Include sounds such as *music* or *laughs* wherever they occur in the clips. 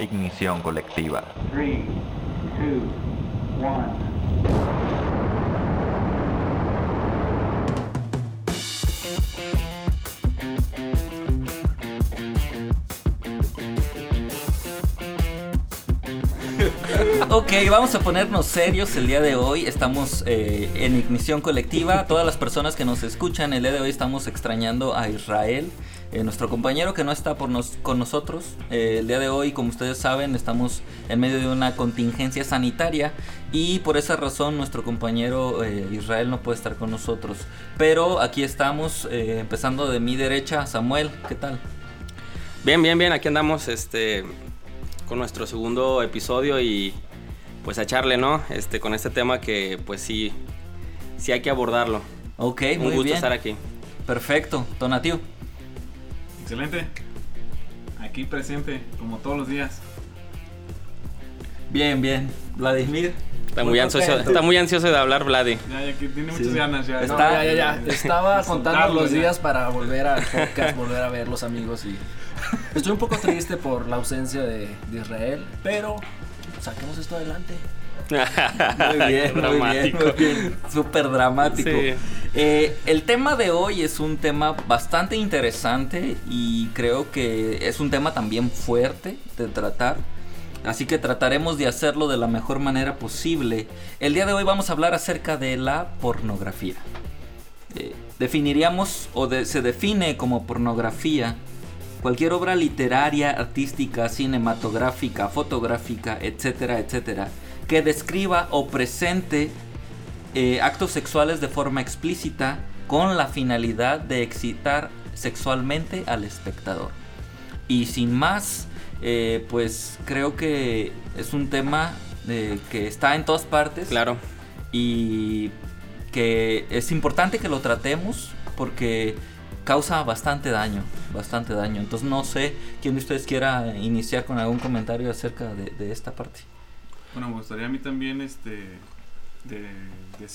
Ignición colectiva. 3, 2, 1. Ok, vamos a ponernos serios el día de hoy. Estamos eh, en ignición colectiva. Todas las personas que nos escuchan el día de hoy estamos extrañando a Israel, eh, nuestro compañero que no está por nos, con nosotros. Eh, el día de hoy, como ustedes saben, estamos en medio de una contingencia sanitaria y por esa razón nuestro compañero Israel no puede estar con nosotros. Pero aquí estamos, empezando de mi derecha, Samuel, ¿qué tal? Bien, bien, bien, aquí andamos este, con nuestro segundo episodio y pues a echarle, ¿no? Este, con este tema que pues sí, sí hay que abordarlo. Ok, Un muy gusto bien. estar aquí. Perfecto, Donatiu. Excelente. Aquí presente, como todos los días. Bien, bien. Vladimir. Está muy, ansioso, está muy ansioso de hablar, Vladi. Ya, ya que tiene muchas Sí. ganas ya. Está- No, ya, ya, ya. Estaba contando los ya. días para volver al podcast, volver a ver los amigos y estoy un poco triste por la ausencia de, de Israel, pero saquemos esto adelante. Muy bien, muy bien, Dramático. muy bien. Súper dramático. Sí. Eh, el tema de hoy es un tema bastante interesante y creo que es un tema también fuerte de tratar. Así que trataremos de hacerlo de la mejor manera posible. El día de hoy vamos a hablar acerca de la pornografía. Eh, definiríamos o de- se define como pornografía cualquier obra literaria, artística, cinematográfica, fotográfica, etcétera, etcétera, que describa o presente eh, actos sexuales de forma explícita con la finalidad de excitar sexualmente al espectador. Y sin más, eh, pues creo que es un tema eh, que está en todas partes Claro. y que es importante que lo tratemos porque causa bastante daño, bastante daño. Entonces no sé quién de ustedes quiera iniciar con algún comentario acerca de, de esta parte. Bueno, me gustaría a mí también este de,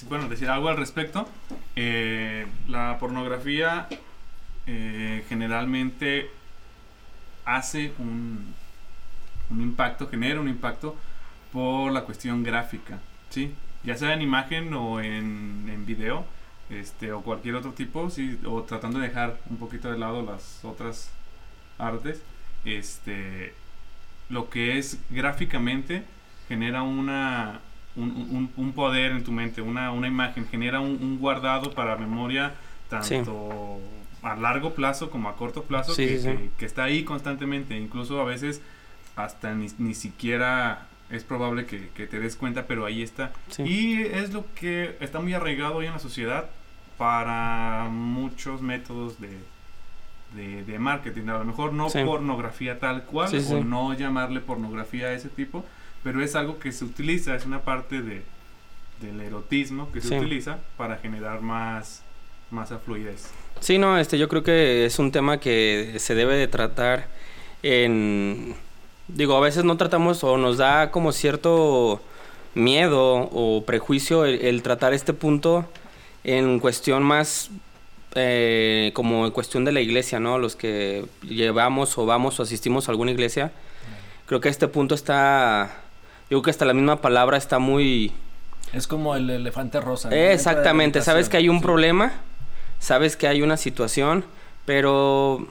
bueno, decir algo al respecto. Eh, la pornografía eh, generalmente hace un, impacto, genera un impacto por la cuestión gráfica, ¿sí? Ya sea en imagen o en, en video, este, o cualquier otro tipo. O tratando de dejar un poquito de lado las otras artes, este, lo que es gráficamente genera una un, un- un poder en tu mente, una, una imagen, genera un, un guardado para memoria tanto a largo plazo como a corto plazo Sí, que, sí, sí. que- que está ahí constantemente, incluso a veces hasta ni, ni siquiera es probable que, que te des cuenta, pero ahí está. Y es lo que está muy arraigado hoy en la sociedad para muchos métodos de, de, de marketing. A lo mejor no Sí. pornografía tal cual, Sí, sí. o no llamarle pornografía a ese tipo, pero es algo que se utiliza, es una parte de, del erotismo que se Sí. utiliza para generar más, más fluidez. Sí, no, este, yo creo que es un tema que se debe de tratar en... Digo, a veces no tratamos o nos da como cierto miedo o prejuicio el, el tratar este punto en cuestión más eh, como en cuestión de la iglesia, ¿no? Los que llevamos o vamos o asistimos a alguna iglesia. Creo que este punto está... Digo que hasta la misma palabra está muy... Es como el elefante rosa. ¿no? Eh, exactamente, sabes que hay un sí, problema, sabes que hay una situación, pero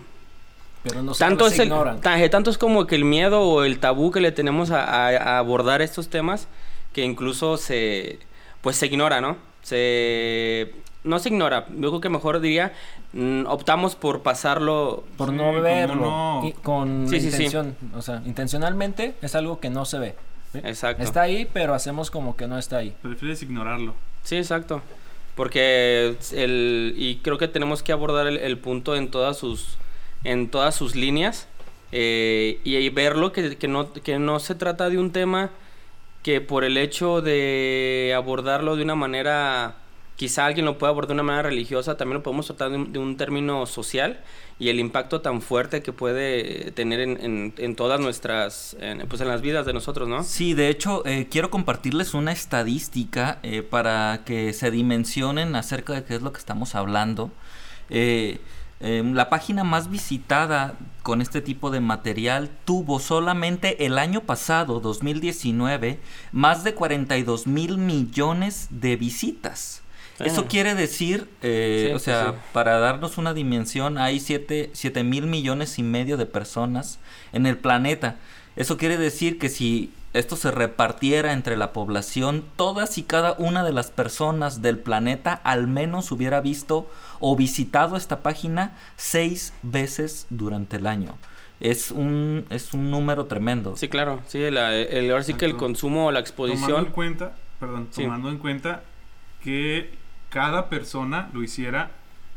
Pero no se, tanto se es el, ignoran. ta- eh, tanto es como que el miedo o el tabú que le tenemos a, a- a abordar estos temas que incluso se pues se ignora, ¿no? Se no se ignora, yo creo que mejor diría mm, optamos por pasarlo Por Sí, no como verlo. no- y con Sí, la sí, sí. intención. O sea, intencionalmente es algo que no se ve. ¿Sí? Exacto. Está ahí, pero hacemos como que no está ahí. Prefieres ignorarlo. Sí, exacto. Porque el y creo que tenemos que abordar el, el punto en todas sus en todas sus líneas eh, y, y verlo que, que no que no se trata de un tema que por el hecho de abordarlo de una manera quizá alguien lo pueda abordar de una manera religiosa también lo podemos tratar de un, término social y el impacto tan fuerte que puede tener en, todas nuestras pues en las vidas de nosotros no Sí, de hecho, eh, quiero compartirles una estadística eh, para que se dimensionen acerca de qué es lo que estamos hablando. Eh, eh, la página más visitada con este tipo de material tuvo solamente el año pasado, 2019, más de 42 mil millones de visitas. Eso quiere decir, eh, Sí, o sea, sí. para darnos una dimensión, hay 7 mil millones y medio de personas en el planeta. Eso quiere decir que si esto se repartiera entre la población, todas y cada una de las personas del planeta al menos hubiera visto o visitado esta página seis veces durante el año. Es un, es un número tremendo. Sí, claro. Sí, la- el, ahora sí que el consumo o la Tomando en exposición. cuenta, perdón, Sí. tomando en cuenta que cada persona lo hiciera,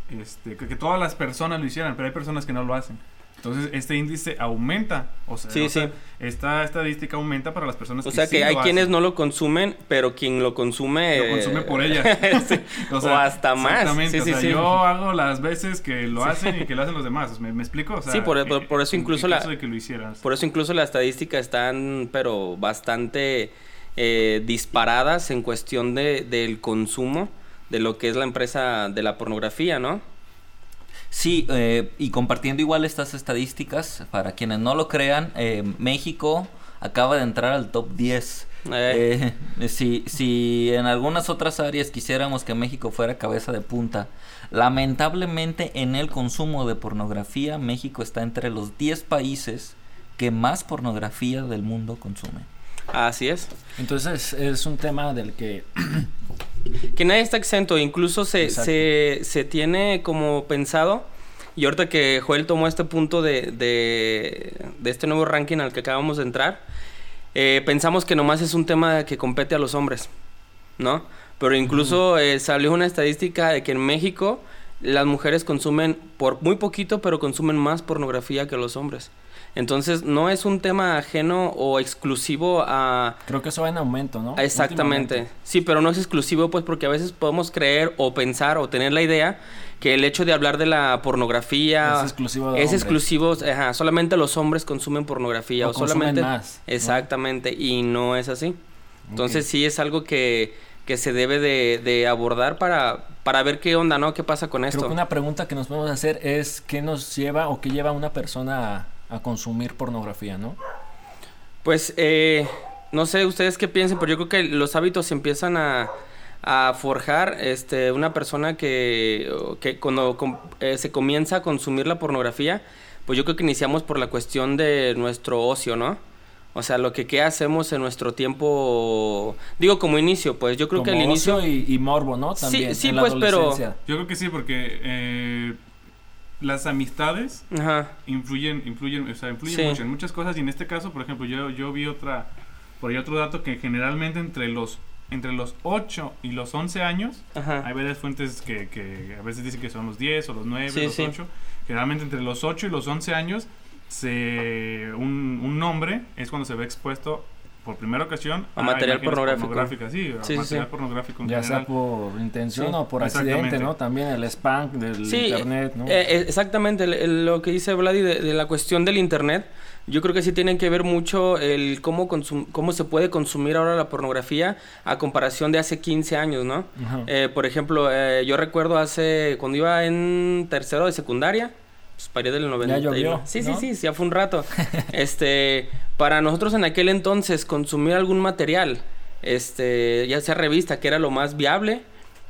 este, que, que todas las personas lo hicieran, pero hay personas que no lo hacen. Entonces, este índice aumenta. O sea, Sí, o sea, sí. esta estadística aumenta para las personas O que sea sí que hay lo quienes hacen. no lo consumen, pero quien lo consume. Lo consume por eh, ellas. *laughs* sí. *laughs* O, hasta más. Exactamente. Sí, sí, o sea, sí. yo hago las veces que lo hacen y que lo hacen los demás. ¿Me, me explico? O sea, Sí, por- por- eh, por eso incluso en la- caso de que lo hicieras. Por eso incluso las estadísticas están, pero bastante eh, disparadas en cuestión de, del consumo de lo que es la empresa de la pornografía, ¿no? Sí, eh, y compartiendo igual estas estadísticas, para quienes no lo crean, eh, México acaba de entrar al top 10. Eh. Eh, si, si en algunas otras áreas quisiéramos que México fuera cabeza de punta, lamentablemente en el consumo de pornografía, México está entre los 10 países que más pornografía del mundo consumen. Así es. Entonces es un tema del que *laughs* Que nadie está exento, incluso se, se, se tiene como pensado, y ahorita que Joel tomó este punto de, de, de este nuevo ranking al que acabamos de entrar, eh, pensamos que nomás es un tema que compete a los hombres, ¿no? Pero incluso eh, salió una estadística de que en México las mujeres consumen por muy poquito, pero consumen más pornografía que los hombres. Entonces no es un tema ajeno o exclusivo a, creo que eso va en aumento, ¿no? Exactamente. Sí, pero no es exclusivo, pues, porque a veces podemos creer o pensar o tener la idea que el hecho de hablar de la pornografía Es exclusivo de es hombres. exclusivo, ajá, solamente los hombres consumen pornografía O o, solamente más, ¿no? exactamente y no es así. Entonces sí es algo que, que se debe de, de abordar para, para ver qué onda, ¿no? ¿Qué pasa con Creo esto? que una pregunta que nos podemos hacer es qué nos lleva o qué lleva a una persona a, a consumir pornografía, ¿no? Pues eh, no sé ustedes qué piensen, pero yo creo que los hábitos se empiezan a, a forjar. Este, una persona que, que cuando com- eh, se comienza a consumir la pornografía, pues yo creo que iniciamos por la cuestión de nuestro ocio, ¿no? O sea, lo que qué hacemos en nuestro tiempo, digo como inicio, pues yo creo que al inicio... ocio y, y morbo, ¿no? Sí, También. sí, en la pues, pero-. Yo creo que sí, porque eh, las amistades Ajá, influyen, influyen, o sea, influyen Sí. mucho en muchas cosas y en este caso, por ejemplo, yo, yo vi otra, por ahí otro dato que generalmente entre los entre los 8 y los 11 años, ajá. hay varias fuentes que, que a veces dicen que son los 10 o los 9, Sí, los sí. 8, generalmente entre los 8 y los 11 años, se, un, un hombre es cuando se ve expuesto por primera ocasión A material pornográfico. sí, a Sí, material sí. pornográfico en Ya sea por intención Sí. o por accidente. ¿no? También el spam del Sí, internet, ¿no? eh, eh, exactamente, el- el- lo que dice Vladi de, de la cuestión del internet, yo creo que sí tienen que ver mucho el cómo, consum- cómo se puede consumir ahora la pornografía a comparación de hace 15 años, ¿no? Ajá. Eh, por ejemplo, eh, yo recuerdo hace, cuando iba en tercero de secundaria, pues para del 90. llovió, Sí, ¿no? sí, sí, ya fue un rato. *laughs* este, para nosotros en aquel entonces consumir algún material, este, ya sea revista, que era lo más viable.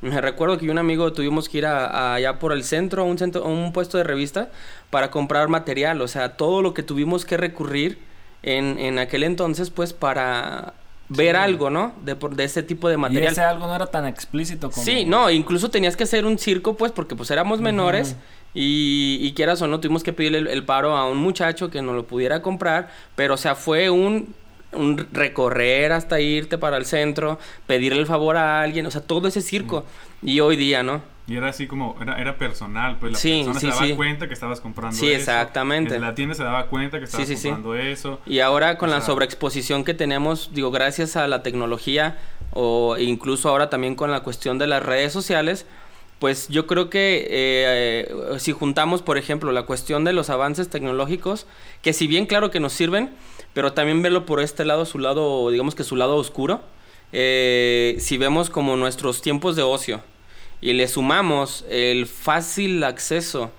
Me recuerdo que yo y un amigo tuvimos que ir a, a allá por el centro, a un centro, a un puesto de revista para comprar material, o sea, todo lo que tuvimos que recurrir en, en aquel entonces, pues para ver algo, ¿no? De, por- de ese tipo de y material. ese algo no era tan explícito como... Sí, no, incluso tenías que hacer un circo, pues, porque pues éramos menores y, y quieras o no, tuvimos que pedirle el, el paro a un muchacho que nos lo pudiera comprar, pero o sea, fue un, un recorrer hasta irte para el centro, pedirle el favor a alguien, o sea, todo ese circo. Y hoy día, ¿no? Y era así como, era, era personal, pues la Sí, persona sí, se daba sí. cuenta que estabas comprando Sí, eso. exactamente. En la tienda se daba cuenta que estabas sí, sí. comprando eso. Y ahora con O la sobreexposición que tenemos, digo, gracias a la tecnología o incluso ahora también con la cuestión de las redes sociales, pues yo creo que eh, si juntamos, por ejemplo, la cuestión de los avances tecnológicos, que si bien claro que nos sirven, pero también verlo por este lado, su lado, digamos que su lado oscuro, eh, si vemos como nuestros tiempos de ocio y le sumamos el fácil acceso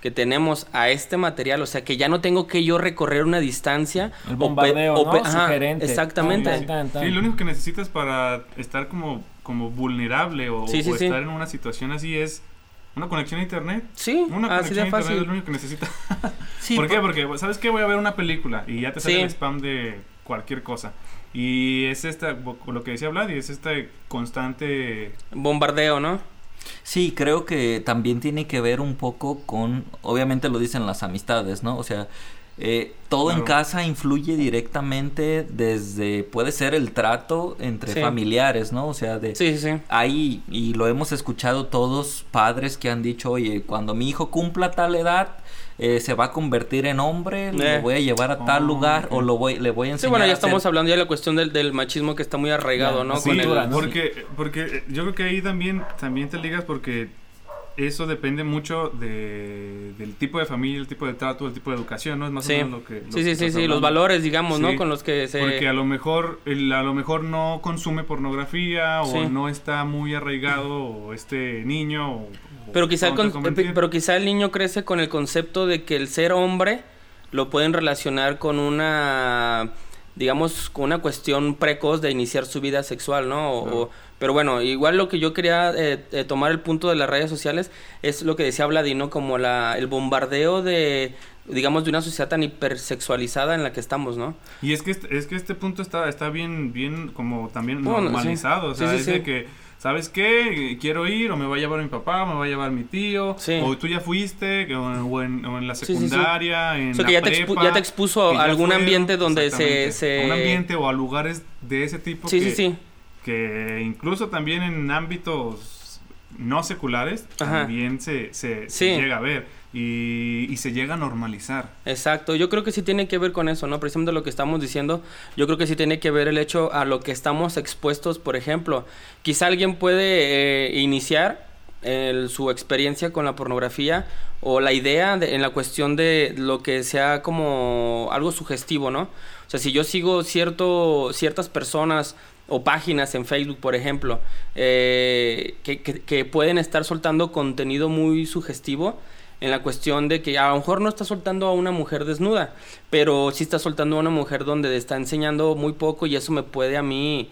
que tenemos a este material, o sea, que ya no tengo que yo recorrer una distancia. El bombardeo, o ¿no? ajá, Sugerente. Exactamente. Sí, lo único que necesitas para estar como, como vulnerable o, Sí, sí, o sí. estar en una situación así es una conexión a internet. Sí, Una así conexión de a internet es lo único que necesitas. *laughs* Sí, ¿Por qué? por- Porque, ¿sabes qué? Voy a ver una película y ya te sale Sí. el spam de cualquier cosa. Y es esta, lo que decía Vlad, y es este constante... Bombardeo, ¿no? Sí, creo que también tiene que ver un poco con, obviamente lo dicen las amistades, ¿no? O sea, eh, todo en casa influye directamente desde, puede ser el trato entre Sí. familiares, ¿no? O sea, de... Sí, sí, sí. Hay, y lo hemos escuchado todos, padres que han dicho, oye, cuando mi hijo cumpla tal edad, eh, se va a convertir en hombre, Eh. lo voy a llevar a tal Oh, lugar o lo voy, le voy a Sí, enseñar bueno, ya a hacer- estamos hablando ya de la cuestión del, del machismo que está muy arraigado, ¿no? sí, Con el-. Porque, porque yo creo que ahí también, también te ligas porque eso depende mucho de, del tipo de familia, el tipo de trato, el tipo de educación, ¿no? Es más Sí. o menos lo que... lo Sí, que sí, sí, sí, los valores, digamos, ¿no? Con los que se... Porque a lo mejor, el- a lo mejor no consume pornografía o no está muy arraigado o este niño o- o Pero quizá, con- convertir. pero quizá el niño crece con el concepto de que el ser hombre lo pueden relacionar con una, digamos, con una cuestión precoz de iniciar su vida sexual, ¿no? O- Claro. Pero bueno, igual lo que yo quería eh, eh, tomar el punto de las redes sociales es lo que decía Vladino, como la, el bombardeo de, digamos, de una sociedad tan hipersexualizada en la que estamos, ¿no? Y es que este, es que este punto está, está bien, bien como también Bueno, normalizado. sí. O sea, Sí, sí, es de sí. que, ¿sabes qué? Quiero ir, o me va a llevar mi papá, o me va a llevar mi tío, o tú ya fuiste, o, o en, o en la secundaria, en O sea, la que ya te expu- prepa, ya te expuso a algún ambiente donde se- se- a un ambiente o a lugares de ese tipo Sí, que, sí, sí. Que incluso también en ámbitos no seculares Ajá. también se, se, llega a ver y, y se llega a normalizar. Exacto, yo creo que sí tiene que ver con eso, ¿no? Precisamente lo que estamos diciendo, yo creo que sí tiene que ver el hecho a lo que estamos expuestos, por ejemplo. Quizá alguien puede eh, iniciar el- su experiencia con la pornografía o la idea de- en la cuestión de lo que sea como algo sugestivo, ¿no? O sea, si yo sigo cierto, ciertas personas o páginas en Facebook, por ejemplo, eh, que, que- que pueden estar soltando contenido muy sugestivo, en la cuestión de que a lo mejor no está soltando a una mujer desnuda, pero sí está soltando a una mujer donde está enseñando muy poco y eso me puede a mí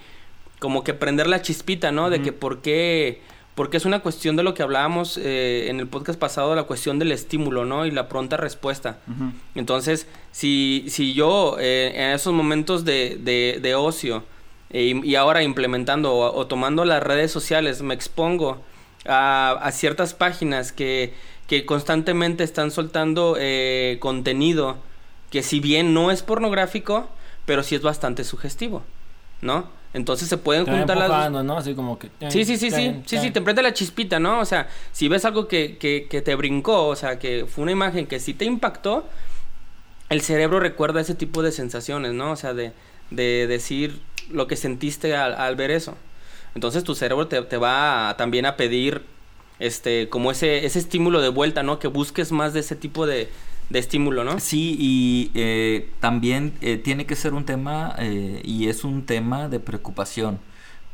como que prender la chispita, ¿no? De que por qué, porque es una cuestión de lo que hablábamos eh, en el podcast pasado, la cuestión del estímulo, ¿no? Y la pronta respuesta. Entonces, si, si yo eh, en esos momentos de, de- de ocio eh, y, ahora implementando o, o tomando las redes sociales me expongo a, a ciertas páginas que, que constantemente están soltando eh, contenido que si bien no es pornográfico, pero sí es bastante sugestivo, ¿no? Entonces se pueden juntar las dos- empujando, ¿no? Así como que... Sí, sí, sí, sí, sí, sí, te prende la chispita, ¿no? O sea, si ves algo que, que, que te brincó, o sea, que fue una imagen que sí te impactó, el cerebro recuerda ese tipo de sensaciones, ¿no? O sea, de, de decir lo que sentiste al, ver eso. Entonces tu cerebro te, te va a- también a pedir, este, como ese, ese estímulo de vuelta, ¿no? Que busques más de ese tipo de, de estímulo, ¿no? Sí, y eh, también eh, tiene que ser un tema, eh, y es un tema de preocupación,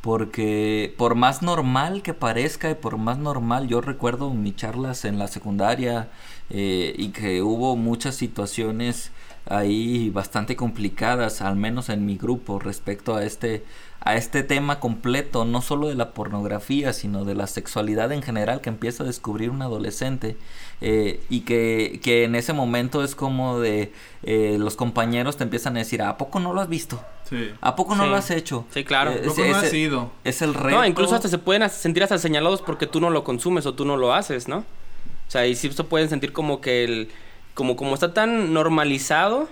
porque por más normal que parezca y por más normal, yo recuerdo mis charlas en la secundaria eh, y que hubo muchas situaciones ahí bastante complicadas, al menos en mi grupo, respecto a este a este tema completo, no solo de la pornografía, sino de la sexualidad en general que empieza a descubrir un adolescente eh, y que, que en ese momento es como de eh, los compañeros te empiezan a decir, ¿a poco no lo has visto? Sí. ¿A poco no Sí. lo has hecho? Sí, claro. Eh, ¿Cómo es- no es- has ido? Es el reto. No, incluso hasta se pueden sentir hasta señalados porque tú no lo consumes o tú no lo haces, ¿no? O sea, y sí se pueden sentir como que el... Como, como está tan normalizado,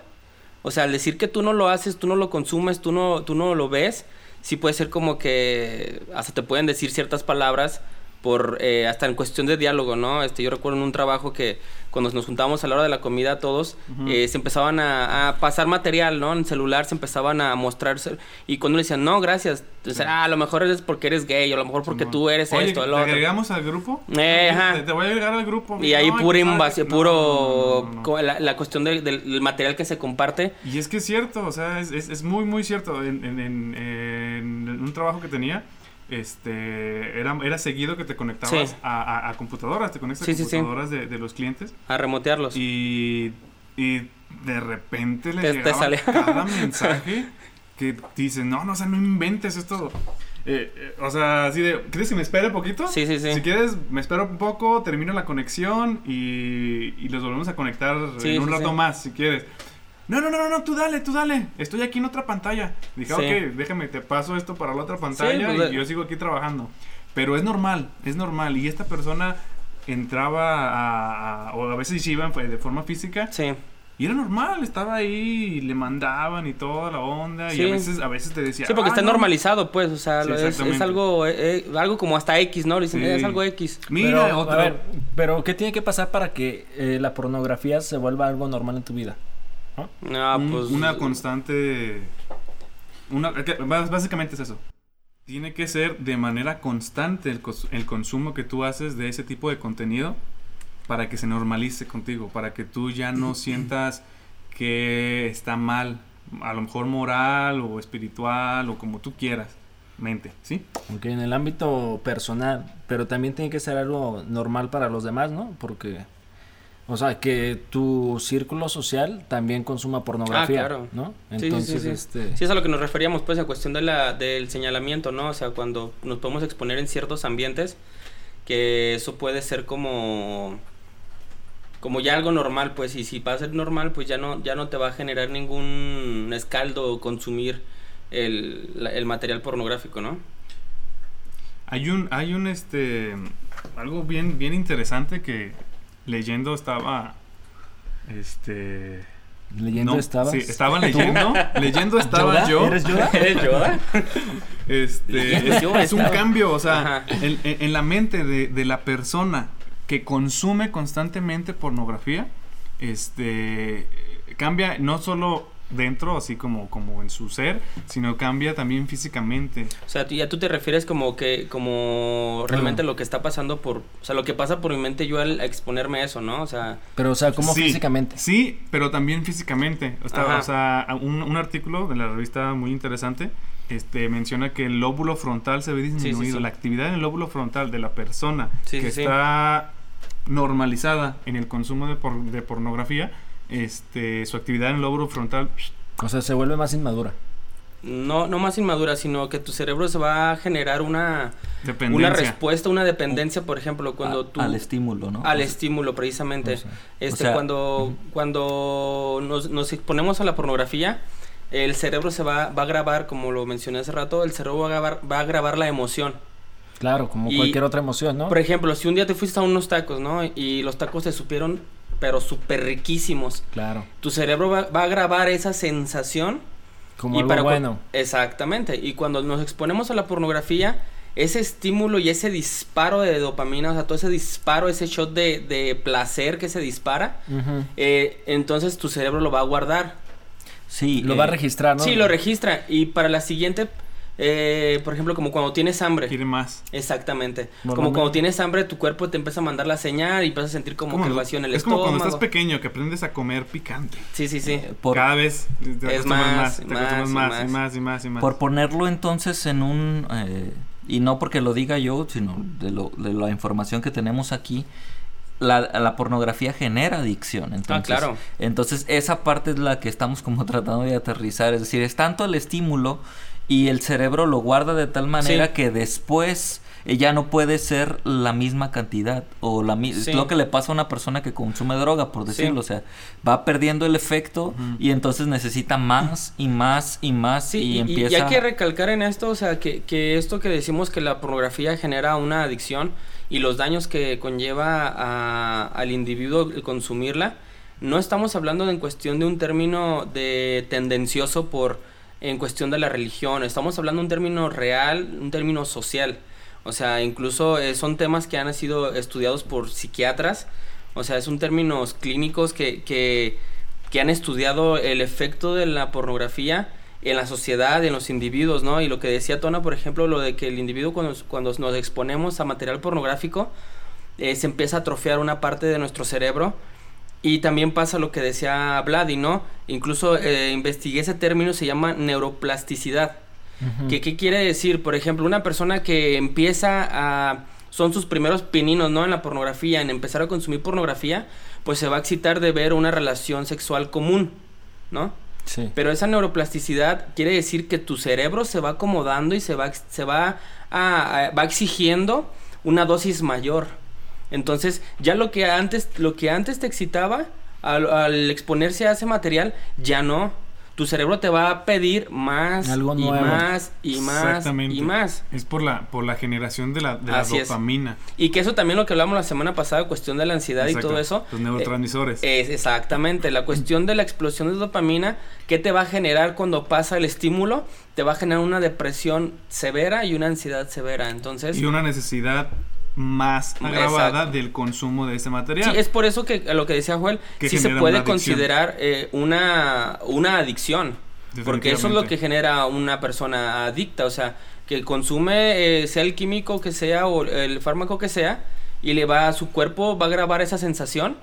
o sea, al decir que tú no lo haces, tú no lo consumes, tú no, tú no lo ves, sí puede ser como que hasta te pueden decir ciertas palabras por eh, hasta en cuestión de diálogo, ¿no? Este, yo recuerdo en un trabajo que cuando nos juntábamos a la hora de la comida todos, Ujú. eh, se empezaban a, a pasar material, ¿no? En celular se empezaban a mostrarse y cuando le decían, no, gracias, entonces, ah, a lo mejor eres porque eres gay, o a lo mejor porque Simón. tú eres Oye, esto, el ¿te otro. agregamos al grupo? Eh, ajá. Te, te voy a agregar al grupo. Y ahí No, pura que sabes invasión, no, puro... no, La, la cuestión del- del, del material que se comparte. Y es que es cierto, o sea, es, es, es muy, muy cierto. En, en, en, en un trabajo que tenía, este, era, era seguido que te conectabas Sí. a, a- a computadoras, te conectas Sí, a sí. computadoras de, de los clientes A remotearlos. y, y de repente le llegaba cada mensaje que dices, no, no, o sea, no inventes esto. Eh, eh, o sea, así de, ¿quieres que me espere poquito? Sí, sí, sí. Si quieres, me espero un poco, termino la conexión y, y los volvemos a conectar Sí, en un sí, rato sí. más, si quieres. No, no, no, no, no, tú dale, tú dale. Estoy aquí en otra pantalla. Dije, Sí. ok, déjame, te paso esto para la otra pantalla pues, y yo sigo aquí trabajando. Pero es normal, es normal. Y esta persona entraba a, a- o a veces se iban pues, de forma física Sí. y era normal, estaba ahí y le mandaban y toda la onda y Sí. a veces a veces te decía, Sí, porque "Ah, está no, normalizado, pues, o sea, Sí, es, es algo, eh, eh, algo como hasta X, ¿no? Le dicen, Sí. es algo X. Mira, pero, otro. a ver, pero ¿qué tiene que pasar para que eh, la pornografía se vuelva algo normal en tu vida? No, Un- pues. una constante una que- bás- básicamente es eso. Tiene que ser de manera constante el, consumo que tú haces de ese tipo de contenido para que se normalice contigo, para que tú ya no sientas que está mal, a lo mejor moral o espiritual o como tú quieras, mente, ¿sí? Ok, en el ámbito personal, pero también tiene que ser algo normal para los demás, ¿no? Porque, o sea, que tu círculo social también consuma pornografía, Ah, claro. ¿no? Sí, sí, Entonces, sí, sí. este... Sí, es a lo que nos referíamos, pues, a cuestión de la, del señalamiento, ¿no? O sea, cuando nos podemos exponer en ciertos ambientes, que eso puede ser como como ya algo normal, pues, y si va a ser normal, pues ya no, ya no te va a generar ningún escaldo consumir el, el material pornográfico, ¿no? Hay un, hay un, este, algo bien, bien interesante que leyendo estaba, este, Leyendo no, estabas. sí, estaba leyendo, leyendo estaba ¿Yoda? yo, ¿Eres Yoda? *laughs* ¿Eres Yoda? este, es, un cambio, o sea, en- en la mente de, de la persona que consume constantemente pornografía, este, cambia no solo dentro, así como, como en su ser, sino cambia también físicamente. O sea, ya tú te refieres como que, como realmente lo que está pasando por, o sea, lo que pasa por mi mente yo al exponerme a eso, ¿no? O sea, Pero, o sea, ¿cómo Sí, físicamente? Sí, pero también físicamente. O sea, Ajá. o sea, un, un artículo de la revista muy interesante este, menciona que el lóbulo frontal se ve sí, disminuido. sí. La actividad en el lóbulo frontal de la persona Sí, que sí, sí. está normalizada en el consumo de, por- de pornografía, este, su actividad en el lóbulo frontal O sea, se vuelve más inmadura. no, no más inmadura, sino que tu cerebro se va a generar una, dependencia. una respuesta, una dependencia, por ejemplo, cuando A- tú... al estímulo, ¿no? al O sea, estímulo, precisamente. O sea, este, o sea, cuando, cuando nos, nos exponemos a la pornografía, el cerebro se va, va a grabar, como lo mencioné hace rato, el cerebro va a grabar, va a grabar la emoción. Claro, como Y- cualquier otra emoción, ¿no? Por ejemplo, si un día te fuiste a unos tacos, ¿no? Y los tacos te supieron, pero súper riquísimos. Claro, Tu cerebro va, va a grabar esa sensación. como y algo para bueno. Exactamente. Y cuando nos exponemos a la pornografía, ese estímulo y ese disparo de dopamina, o sea, todo ese disparo, ese shot de, de placer que se dispara, eh, entonces tu cerebro lo va a guardar. Sí. Lo eh, va a registrar, ¿no? Sí, lo registra. Y para la siguiente, eh, por ejemplo, como cuando tienes hambre. Quiere más. Exactamente. Como cuando tienes hambre, tu cuerpo te empieza a mandar la señal y empiezas a sentir como, que vacío en el es como estómago. cuando estás pequeño que aprendes a comer picante. Sí, sí, sí. eh, por, Cada vez te acostumbras más, más, te más, y más, más. y más y más y más. por ponerlo entonces en un... eh, y no porque lo diga yo, sino de, lo, de la información que tenemos aquí, la, la pornografía genera adicción. Entonces, claro. Entonces esa parte es la que estamos como *laughs* tratando de aterrizar. Es decir, es tanto el estímulo y el cerebro lo guarda de tal manera Sí. que después eh, ya no puede ser la misma cantidad o la mi- Sí. lo que le pasa a una persona que consume droga, por Sí. decirlo. O sea, va perdiendo el efecto y entonces necesita más y más y más Sí, y, y, y empieza... hay que recalcar en esto, o sea, que, que esto que decimos que la pornografía genera una adicción y los daños que conlleva a- al individuo el consumirla, no estamos hablando en cuestión de un término de tendencioso por en cuestión de la religión, estamos hablando de un término real, un término social. O sea, incluso eh, son temas que han sido estudiados por psiquiatras, o sea, son términos clínicos que, que, que han estudiado el efecto de la pornografía en la sociedad, en los individuos, ¿no? Y lo que decía Tona, por ejemplo, lo de que el individuo cuando, cuando nos exponemos a material pornográfico, eh, se empieza a atrofiar una parte de nuestro cerebro. Y también pasa lo que decía Vladi, ¿no? Incluso eh, investigué ese término, se llama neuroplasticidad. ¿Qué, ¿Qué quiere decir? Por ejemplo, una persona que empieza a... Son sus primeros pininos, ¿no? En la pornografía, en empezar a consumir pornografía, pues se va a excitar de ver una relación sexual común, ¿no? Sí. Pero esa neuroplasticidad quiere decir que tu cerebro se va acomodando y se va, se va, a- a- va exigiendo una dosis mayor. Entonces, ya lo que antes, lo que antes te excitaba al, al exponerse a ese material, ya no. Tu cerebro te va a pedir más Algo y nuevo. más y más Exactamente. y más. Es por la, por la generación de la, de la Así es. dopamina. Y que eso también lo que hablamos la semana pasada, cuestión de la ansiedad y todo eso. Los neurotransmisores. eh, Es exactamente, la cuestión de la explosión de dopamina, ¿qué te va a generar cuando pasa el estímulo? Te va a generar una depresión severa y una ansiedad severa. Entonces, y una necesidad más agravada Exacto. del consumo de ese material. sí, es por eso que lo que decía Joel, Que sí se puede considerar eh, una, una adicción. Porque eso es lo que genera una persona adicta, o sea, que consume, eh, sea el químico que sea o el fármaco que sea, y le va a su cuerpo, va a grabar esa sensación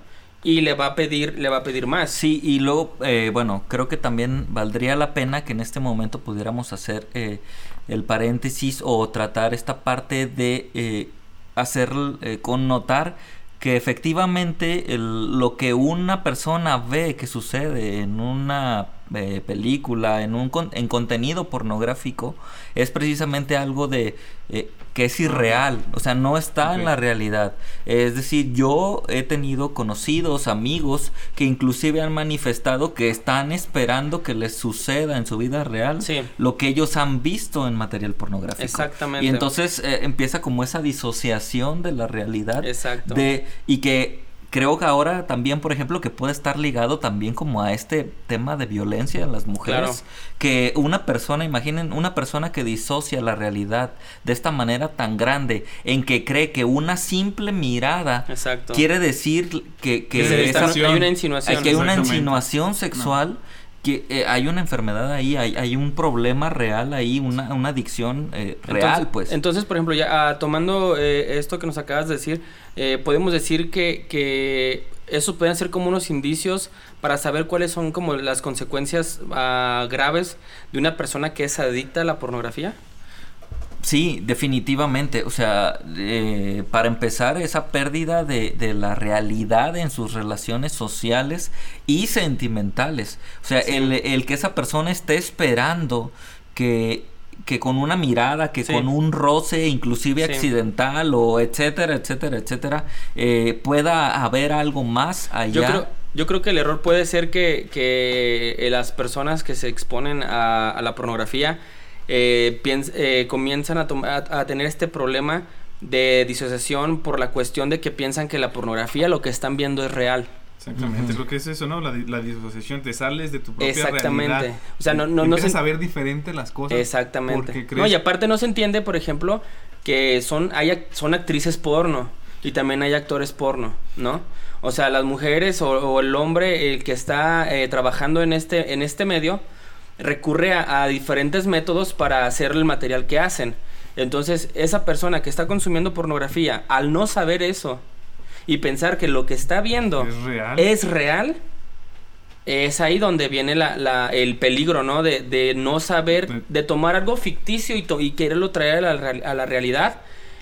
y le va a pedir, le va a pedir más. Sí, y luego, eh, bueno, creo que también valdría la pena que en este momento pudiéramos hacer eh, el paréntesis o tratar esta parte de eh, hacer, eh, connotar que efectivamente lo que una persona ve que sucede en una eh, película, en un con- en contenido pornográfico, es precisamente algo de eh, que es irreal, o sea, no está en la realidad. Es decir, yo he tenido conocidos, amigos, que inclusive han manifestado que están esperando que les suceda en su vida real Sí. lo que ellos han visto en material pornográfico. Exactamente. Y entonces eh, empieza como esa disociación de la realidad. Exacto. De, y que creo que ahora también, por ejemplo, que puede estar ligado también como a este tema de violencia en las mujeres. Claro. Que una persona, imaginen, una persona que disocia la realidad de esta manera tan grande, en que cree que una simple mirada Exacto. quiere decir que, que esa- hay una insinuación. que hay una Exactamente. insinuación sexual, que eh, hay una enfermedad ahí, hay, hay un problema real ahí, una, una adicción eh, real, Entonces- pues. Entonces, por ejemplo, ya ah, tomando eh, esto que nos acabas de decir, eh, podemos decir que, que eso pueden ser como unos indicios para saber cuáles son como las consecuencias ah, graves de una persona que es adicta a la pornografía. Sí, definitivamente. O sea, eh, para empezar, esa pérdida de, de la realidad en sus relaciones sociales y sentimentales. O sea, Sí. el, el que esa persona esté esperando que, que con una mirada, que Sí. con un roce, inclusive Sí. accidental o etcétera, etcétera, etcétera, eh, pueda haber algo más allá. Yo creo, yo creo que el error puede ser que, que las personas que se exponen a, a la pornografía eh, piens- eh, comienzan a, a, a tener este problema de disociación por la cuestión de que piensan que la pornografía lo que están viendo es real. Exactamente, lo que es eso, ¿no? La, di- la disociación, te sales de tu propia Exactamente. realidad. O sea, no- no- no Empiezas se- a ver diferente las cosas. Exactamente. No, y aparte no se entiende, por ejemplo, que son, hay, son actrices porno y también hay actores porno, ¿no? O sea, las mujeres o, o el hombre el que está eh, trabajando en este, en este medio recurre a, a diferentes métodos para hacer el material que hacen. Entonces, esa persona que está consumiendo pornografía, al no saber eso y pensar que lo que está viendo Es real. es real, es ahí donde viene la, la- el peligro, ¿no? De, de no saber, De- tomar algo ficticio y, to- y quererlo traer a la, a la realidad.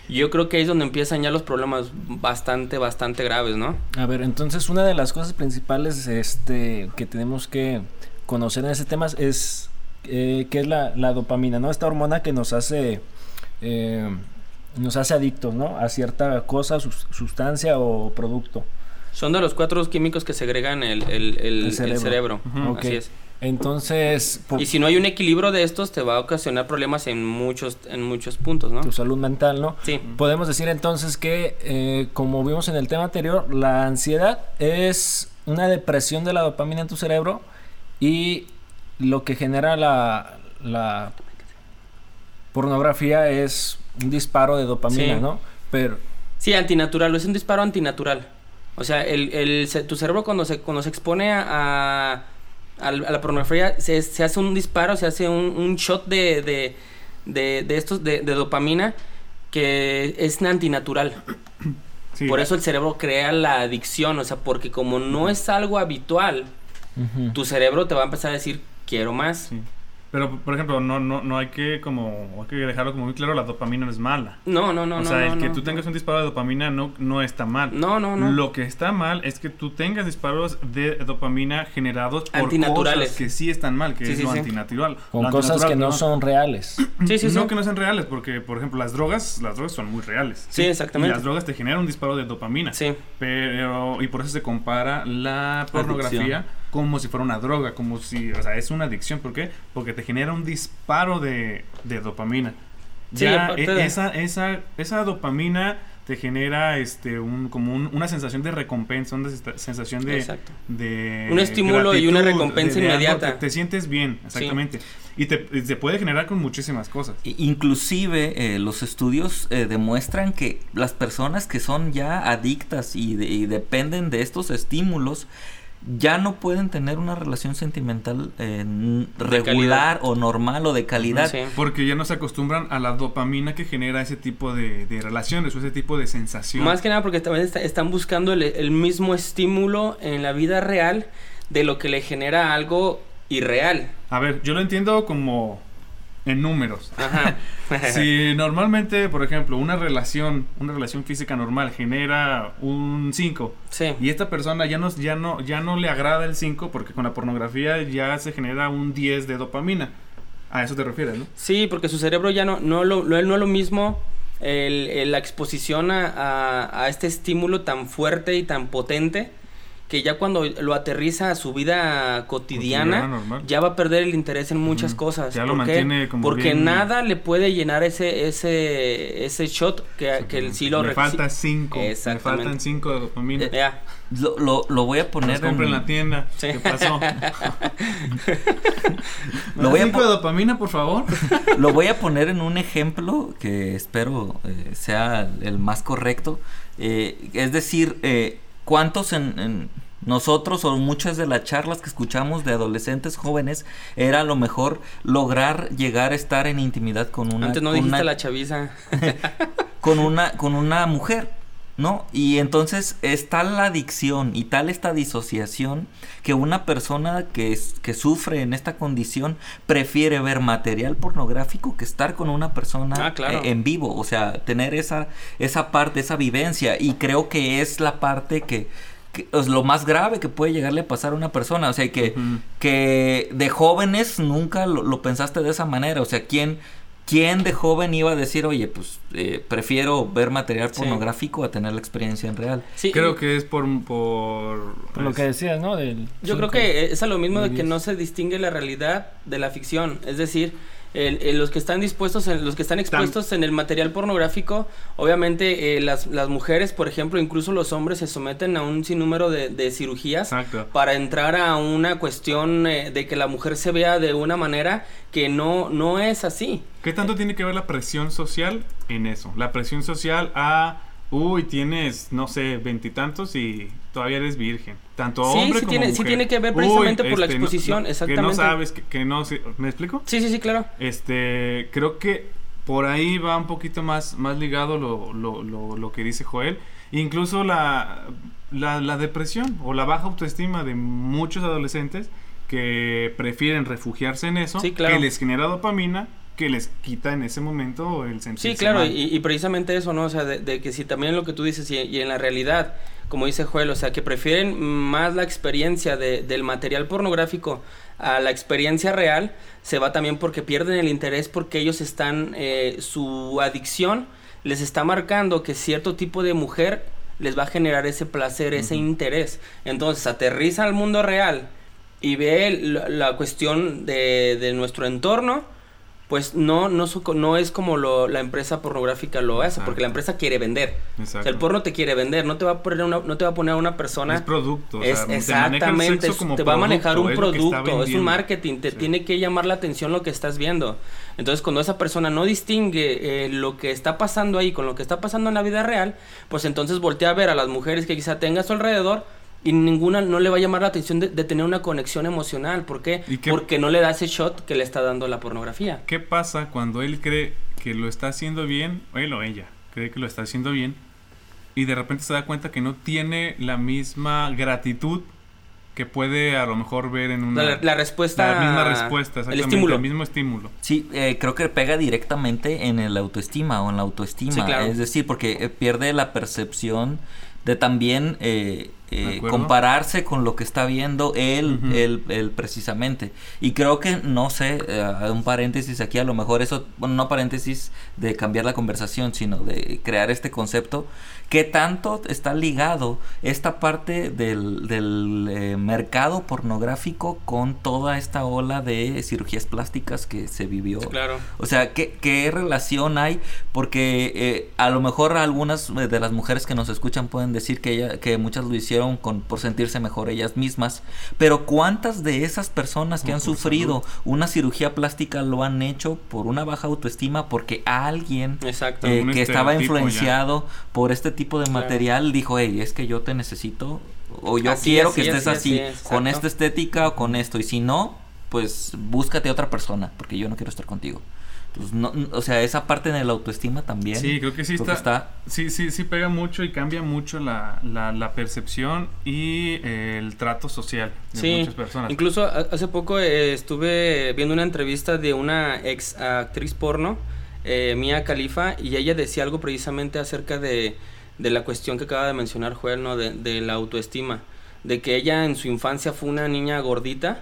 Yo creo que ahí es donde empiezan ya los problemas bastante, bastante graves, ¿no? A ver, entonces una de las cosas principales este, que tenemos que conocer en ese tema es eh, qué es la, la dopamina, ¿no? Esta hormona que nos hace eh, nos hace adictos, ¿no? A cierta cosa, sus- sustancia o producto. Son de los cuatro químicos que segregan el, el- el- El cerebro. Así es. Entonces, Y si no hay un equilibrio de estos, te va a ocasionar problemas en muchos, en muchos puntos, ¿no? tu salud mental, ¿no? Sí. Podemos decir entonces que, eh, como vimos en el tema anterior, la ansiedad es una depresión de la dopamina en tu cerebro y lo que genera la, la pornografía es un disparo de dopamina, Sí. ¿no? Pero, Sí, antinatural, es un disparo antinatural. O sea, el, tu cerebro cuando se, cuando se expone a, a, a la pornografía, se, se hace un disparo, se hace un, un shot de, de, de, de estos, de, de dopamina que es antinatural. Sí, Por eso el cerebro crea la adicción, o sea, porque como no es algo habitual, tu cerebro te va a empezar a decir, quiero más. Sí. Pero, por ejemplo, no, no, no hay que como hay que dejarlo como muy claro, la dopamina no es mala. No, no, no, o no. sea, no, el que no, tú no. tengas un disparo de dopamina no, no está mal. No, no, no. Lo que está mal es que tú tengas disparos de dopamina generados por Antinaturales. cosas que sí están mal, que Sí, es sí, lo sí. antinatural. Con Lo cosas antinatural, que no son reales. *clears throat* Sí, sí, sí. No que no sean reales, porque, por ejemplo, las drogas, las drogas son muy reales. Sí, exactamente. Y las drogas te generan un disparo de dopamina. Sí. Pero, y por eso se compara la pornografía Adicción. Como si fuera una droga, como si, o sea, es una adicción. ¿Por qué? Porque te genera un disparo de, de dopamina. Sí, Ya aparte e- de- esa, esa, esa dopamina te genera este un, como un- una sensación de recompensa, una sensación de, Exacto. de Un estímulo y una recompensa de- de algo, inmediata. te, te sientes bien, exactamente. Y te, se puede generar con muchísimas cosas. Inclusive eh, los estudios eh, demuestran que las personas que son ya adictas y, de- y dependen de estos estímulos ya no pueden tener una relación sentimental eh, regular o normal o de calidad. Sí. Porque ya no se acostumbran a la dopamina que genera ese tipo de, de relaciones o ese tipo de sensación. Más que nada porque también está- están buscando el, el mismo estímulo en la vida real de lo que le genera algo irreal. A ver, yo lo entiendo como en números. *laughs* Ajá. *laughs* si normalmente, por ejemplo, una relación, una relación física normal genera un 5 Sí. y esta persona ya no, ya no, ya no le agrada el 5 porque con la pornografía ya se genera un 10 de dopamina. A eso te refieres, ¿no? Sí, porque su cerebro ya no, no, lo, no, no es lo mismo el- el- la exposición a, a- a este estímulo tan fuerte y tan potente que ya cuando lo aterriza a su vida cotidiana, ya va a perder el interés en muchas cosas. Ya lo mantiene como Porque bien- nada le puede llenar ese ese ese shot que, que el sí lo Le falta sí- 5. Le Exactamente. faltan 5 de dopamina. Eh, Ya. Lo, lo- lo voy a poner compra en la tienda. Sí. ¿Qué pasó? *laughs* *laughs* Lo voy a 5 po- de dopamina, por favor. *laughs* Lo voy a poner en un ejemplo que espero eh, sea el más correcto. Eh, es decir, eh, ¿cuántos en, en nosotros o muchas de las charlas que escuchamos de adolescentes jóvenes era a lo mejor lograr llegar a estar en intimidad con una, Antes no con dijiste una- la chaviza. *laughs* con una con una mujer, ¿no? Y entonces es tal la adicción y tal esta disociación que una persona que, es- que sufre en esta condición prefiere ver material pornográfico que estar con una persona Ah, claro. eh, en vivo, o sea, tener esa esa parte, esa vivencia y creo que es la parte que que es lo más grave que puede llegarle a pasar a una persona, o sea, que, que de jóvenes nunca lo, lo pensaste de esa manera, o sea, ¿quién, quién de joven iba a decir, oye, pues eh, prefiero ver material Sí. pornográfico a tener la experiencia en real? Sí, Creo que es por. por Por lo que decías, ¿no? Del Yo creo que es a lo mismo de que no se distingue la realidad de la ficción. Es decir, el- el- los que están dispuestos, en, los que están expuestos en el material pornográfico, obviamente eh, las, las mujeres, por ejemplo, incluso los hombres se someten a un sinnúmero de, de cirugías Exacto. para entrar a una cuestión eh, de que la mujer se vea de una manera que no, no es así. ¿Qué tanto tiene que ver la presión social en eso? La presión social a. Uy, tienes, no sé, veintitantos y todavía eres virgen. Tanto Sí, hombre sí como tiene- sí tiene que ver precisamente por la este, exposición, no- Que no exactamente. sabes, que, que no... ¿Me explico? Sí, sí, sí, claro. Este, creo que por ahí va un poquito más, más ligado lo, lo, lo, lo que dice Joel. Incluso la, la, la depresión o la baja autoestima de muchos adolescentes que prefieren refugiarse en eso, Sí, claro. que les genera dopamina, que les quita en ese momento el sentirse Sí, claro, y, y precisamente eso, ¿no? O sea, de, de que si también lo que tú dices y, y en la realidad, como dice Joel, o sea, que prefieren más la experiencia de- del material pornográfico a la experiencia real, se va también porque pierden el interés porque ellos están, eh, su adicción les está marcando que cierto tipo de mujer les va a generar ese placer, ese interés. Entonces aterriza al mundo real y ve la, la cuestión de, de nuestro entorno, pues no, no, su- no es como lo, la empresa pornográfica lo hace, porque la empresa quiere vender. O Exacto. sea, el porno te quiere vender, no te va a poner una, no te va a poner a una persona. es producto. o sea, te exactamente, es- como te va a manejar un es producto, es un marketing, te Sí. tiene que llamar la atención lo que estás viendo. Entonces, cuando esa persona no distingue eh, lo que está pasando ahí con lo que está pasando en la vida real, pues entonces voltea a ver a las mujeres que quizá tenga a su alrededor y ninguna no le va a llamar la atención de, de tener una conexión emocional. ¿Por qué? ¿Y qué- Porque no le da ese shot que le está dando la pornografía. ¿Qué pasa cuando él cree que lo está haciendo bien, él o ella cree que lo está haciendo bien, y de repente se da cuenta que no tiene la misma gratitud que puede a lo mejor ver en una... La, la respuesta. la misma respuesta, El exactamente, estímulo. el mismo estímulo. Sí, eh, creo que pega directamente en el autoestima o en la autoestima. Sí, claro. Es decir, porque eh, pierde la percepción de también eh, eh, compararse con lo que está viendo él, Ujú. él, él precisamente. Y creo que, no sé, eh, un paréntesis aquí, a lo mejor eso, bueno, no paréntesis de cambiar la conversación, sino de crear este concepto, que tanto está ligado esta parte del, del eh, mercado pornográfico con toda esta ola de cirugías plásticas que se vivió. Claro. O sea, ¿qué, qué relación hay? Porque eh, a lo mejor algunas eh, de las mujeres que nos escuchan pueden decir que, ella, que muchas lo hicieron con, por sentirse mejor ellas mismas. Pero ¿cuántas de esas personas que No, han sufrido una cirugía plástica lo han hecho por una baja autoestima? Porque alguien Exacto. eh, que estaba ya. influenciado por este tipo de Claro. material dijo, hey, es que yo te necesito o yo Así, quiero así, que estés así, así, así es, con esta estética o con esto. Y si no, pues búscate otra persona, porque yo no quiero estar contigo. Entonces, no, o sea, esa parte de la autoestima también. Sí, creo que sí creo que está, Sí, sí, sí pega mucho y cambia mucho la, la, la percepción y eh, el trato social de Sí, muchas personas. incluso ha- hace poco eh, estuve viendo una entrevista de una ex actriz porno, eh, Mia Khalifa, y ella decía algo precisamente acerca de, de la cuestión que acaba de mencionar Joel, ¿no? De, de la autoestima, de que ella en su infancia fue una niña gordita,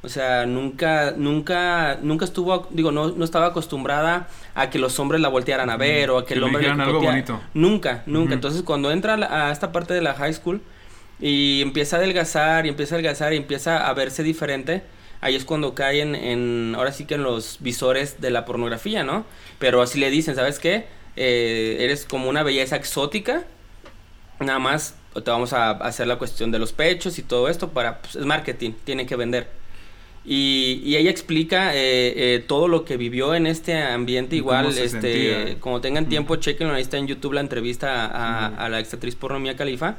o sea, nunca, nunca, nunca estuvo, digo, no, no estaba acostumbrada a que los hombres la voltearan a ver o a que, Que el hombre le algo bonito. Nunca, nunca. Entonces, cuando entra a esta parte de la high school y empieza a adelgazar y empieza a adelgazar y empieza a verse diferente, ahí es cuando caen en, ahora sí que en los visores de la pornografía, ¿no? Pero así le dicen, ¿sabes qué? Eh, eres como una belleza exótica, nada más te vamos a hacer la cuestión de los pechos y todo esto para, pues, es marketing, tiene que vender. Y, y ella explica eh, eh, todo lo que vivió en este ambiente. Igual, este, sentía. como tengan tiempo, chequenlo. Ahí está en YouTube la entrevista a, la exactriz porno Mia Khalifa.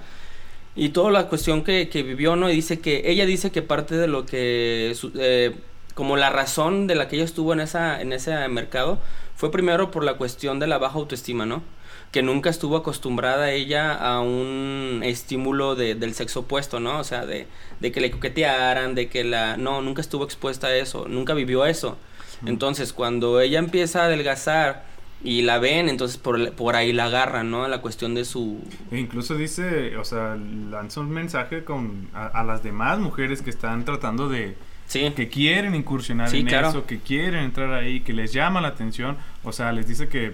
Y toda la cuestión que, que vivió, ¿no? Y dice que ella dice que parte de lo que, su- eh, como la razón de la que ella estuvo en, esa, en ese mercado, fue primero por la cuestión de la baja autoestima, ¿no? Que nunca estuvo acostumbrada ella a un estímulo de- del sexo opuesto, ¿no? O sea, de, de que le coquetearan, de que la... No, nunca estuvo expuesta a eso, nunca vivió eso. Entonces, cuando ella empieza a adelgazar y la ven, entonces por, por ahí la agarran, ¿no? La cuestión de su... E incluso dice, o sea, lanza un mensaje con a, a las demás mujeres que están tratando de Sí, que quieren incursionar Sí, en claro. eso, que quieren entrar ahí, que les llama la atención, o sea, les dice que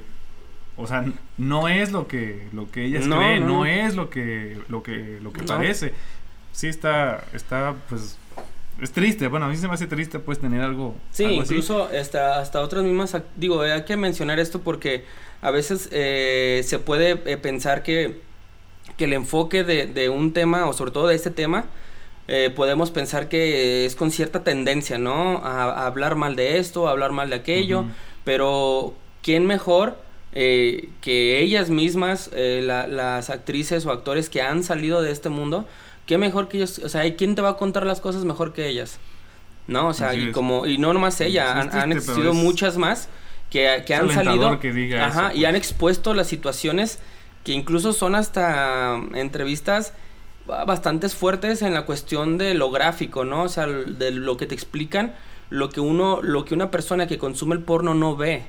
o sea, no es lo que lo que ellas No, creen, no. no. es lo que lo que lo que No. parece. Sí está está pues es triste, bueno, a mí se me hace triste pues tener algo Sí, algo así. incluso hasta, hasta otras mismas, digo, hay que mencionar esto porque a veces eh, se puede eh, pensar que, que el enfoque de, de un tema, o sobre todo de este tema, eh, podemos pensar que es con cierta tendencia, ¿no? A, a hablar mal de esto, a hablar mal de aquello, pero ¿quién mejor eh, que ellas mismas, eh, la- las actrices o actores que han salido de este mundo? ¿Qué mejor que ellos? O sea, ¿quién te va a contar las cosas mejor que ellas? ¿no? O sea, Así y es. como, y no nomás ella, han, existido muchas más que, que han salido que diga ajá, eso, y han pues. expuesto las situaciones que incluso son hasta entrevistas ba- bastante fuertes en la cuestión de lo gráfico, ¿no? O sea, de lo que te explican, lo que uno, lo que una persona que consume el porno no ve.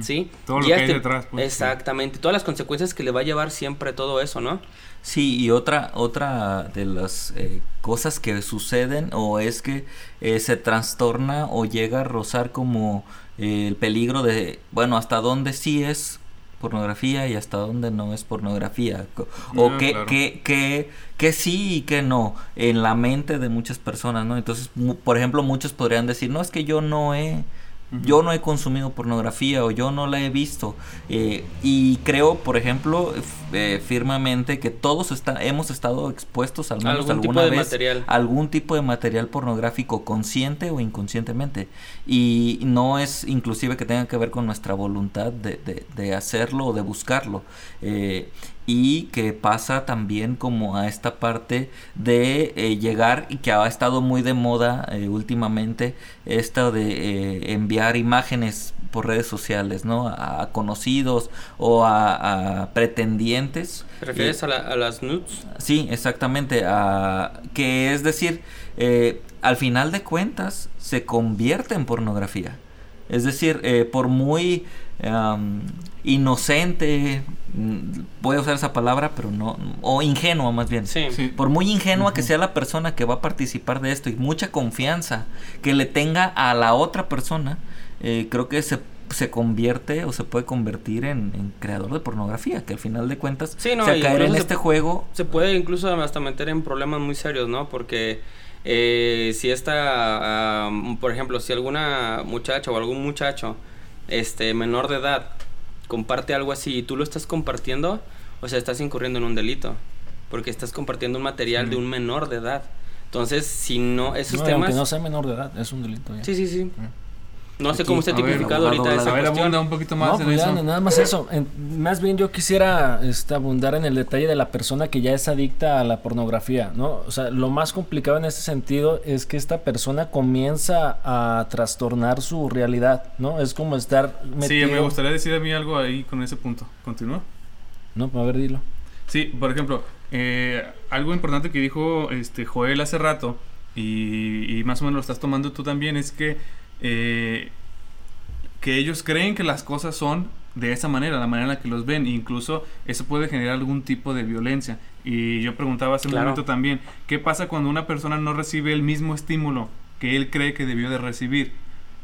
¿Sí? Todo lo Y que hay este- detrás, pues, sí. Exactamente. Todas las consecuencias que le va a llevar siempre todo eso, ¿no? Sí, y otra, otra de las eh, cosas que suceden o es que eh, se trastorna o llega a rozar como eh, el peligro de, bueno, hasta dónde sí es pornografía y hasta dónde no es pornografía. O Ah, que, claro. que, que, que sí y que no en la mente de muchas personas, ¿no? Entonces, mu- por ejemplo, muchos podrían decir, no, es que yo no he... Yo no he consumido pornografía o yo no la he visto. eh, y creo, por ejemplo, eh, firmemente que todos está, hemos estado expuestos al menos Algún tipo alguna de vez material. a algún tipo de material pornográfico consciente o inconscientemente. Y no es inclusive que tenga que ver con nuestra voluntad de, de- de hacerlo o de buscarlo. Eh, y que pasa también como a esta parte de eh, llegar y que ha estado muy de moda eh, últimamente esta de eh, enviar imágenes por redes sociales, ¿no? A, conocidos o a, pretendientes. ¿Te refieres a, las nudes? Sí, exactamente. A, que es decir, eh, al final de cuentas se convierte en pornografía. Es decir, eh, por muy inocente, voy a usar esa palabra, pero no, o ingenua más bien. Sí. Por muy ingenua que sea la persona que va a participar de esto y mucha confianza que le tenga a la otra persona, eh, creo que se se convierte o se puede convertir en, creador de pornografía, que al final de cuentas se caer en este juego. Se puede incluso hasta meter en problemas muy serios, ¿no? Porque eh, si esta, por ejemplo, si alguna muchacha o algún muchacho este menor de edad comparte algo así y tú lo estás compartiendo, o sea, estás incurriendo en un delito, porque estás compartiendo un material de un menor de edad. Entonces, si no, esos temas... Aunque no sea menor de edad, es un delito. Sí, sí, sí. No sé cómo está tipificado ahorita esa a ver, abunda un poquito más en pues eso. nada más eso. más bien yo quisiera este, abundar en el detalle de la persona que ya es adicta a la pornografía, ¿no? O sea, lo más complicado en este sentido es que esta persona comienza a trastornar su realidad, ¿no? Es como estar metido... Sí, me gustaría decir a mí algo ahí con ese punto. ¿Continúa? No, pues a ver, dilo. Sí, por ejemplo, eh, algo importante que dijo este Joel hace rato y, y más o menos lo estás tomando tú también es que eh, que ellos creen que las cosas son de esa manera, la manera en la que los ven, e incluso eso puede generar algún tipo de violencia. Y yo preguntaba hace un momento también, ¿qué pasa cuando una persona no recibe el mismo estímulo que él cree que debió de recibir?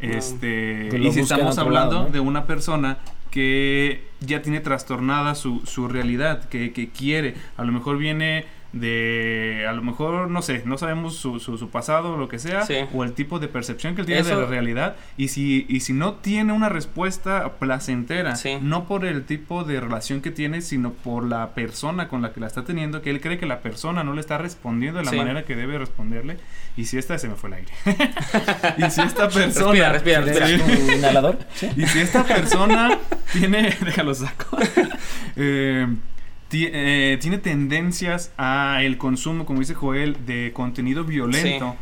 Este, y si estamos hablando de una persona que ya tiene trastornada su, su realidad, que, que quiere, a lo mejor viene de a lo mejor no sé no sabemos su, su, pasado o lo que sea o el tipo de percepción que él tiene de la realidad y si y si no tiene una respuesta placentera no por el tipo de relación que tiene sino por la persona con la que la está teniendo que él cree que la persona no le está respondiendo de la manera que debe responderle y si esta se me fue el aire. *laughs* Y si esta persona respira, respira, *laughs* inhalador y si esta persona tiene *laughs* déjalo saco. Eh, eh, tiene tendencias a el consumo, como dice Joel, de contenido violento.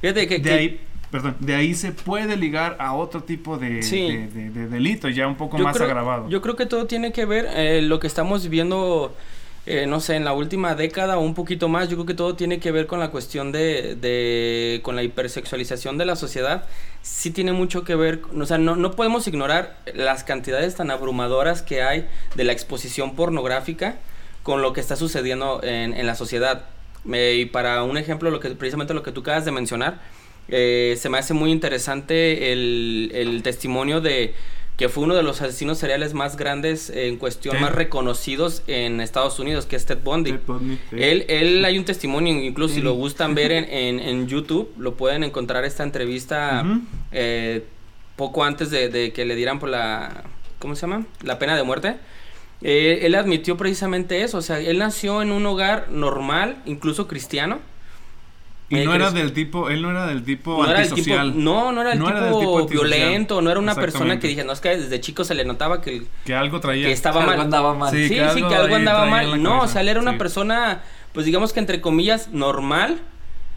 Fíjate que, de ahí, perdón, de ahí se puede ligar a otro tipo de, delito, ya un poco más agravado. Yo creo que todo tiene que ver, eh, lo que estamos viendo, eh, no sé, en la última década o un poquito más, yo creo que todo tiene que ver con la cuestión de, de con la hipersexualización de la sociedad. Sí tiene mucho que ver, o sea, no, no podemos ignorar las cantidades tan abrumadoras que hay de la exposición pornográfica con lo que está sucediendo en, en la sociedad. y para un ejemplo, lo que, precisamente lo que tú acabas de mencionar, eh, se me hace muy interesante el, el, testimonio de que fue uno de los asesinos seriales más grandes en cuestión, más reconocidos en Estados Unidos, que es Ted Bundy. él, él hay un testimonio, incluso si lo gustan ver en, *laughs* en, en, YouTube, lo pueden encontrar esta entrevista eh, poco antes de, de, que le dieran por la, ¿cómo se llama? La pena de muerte. Eh, él admitió precisamente eso, o sea, él nació en un hogar normal, incluso cristiano. Y no era del tipo, él no era del tipo no antisocial. no, no era el tipo, violento, no era una persona que dije, no, es que desde chico se le notaba que... Que algo traía. Que estaba mal. andaba mal. Sí, sí, que algo, andaba mal. No, o sea, él era una persona, pues digamos que entre comillas, normal.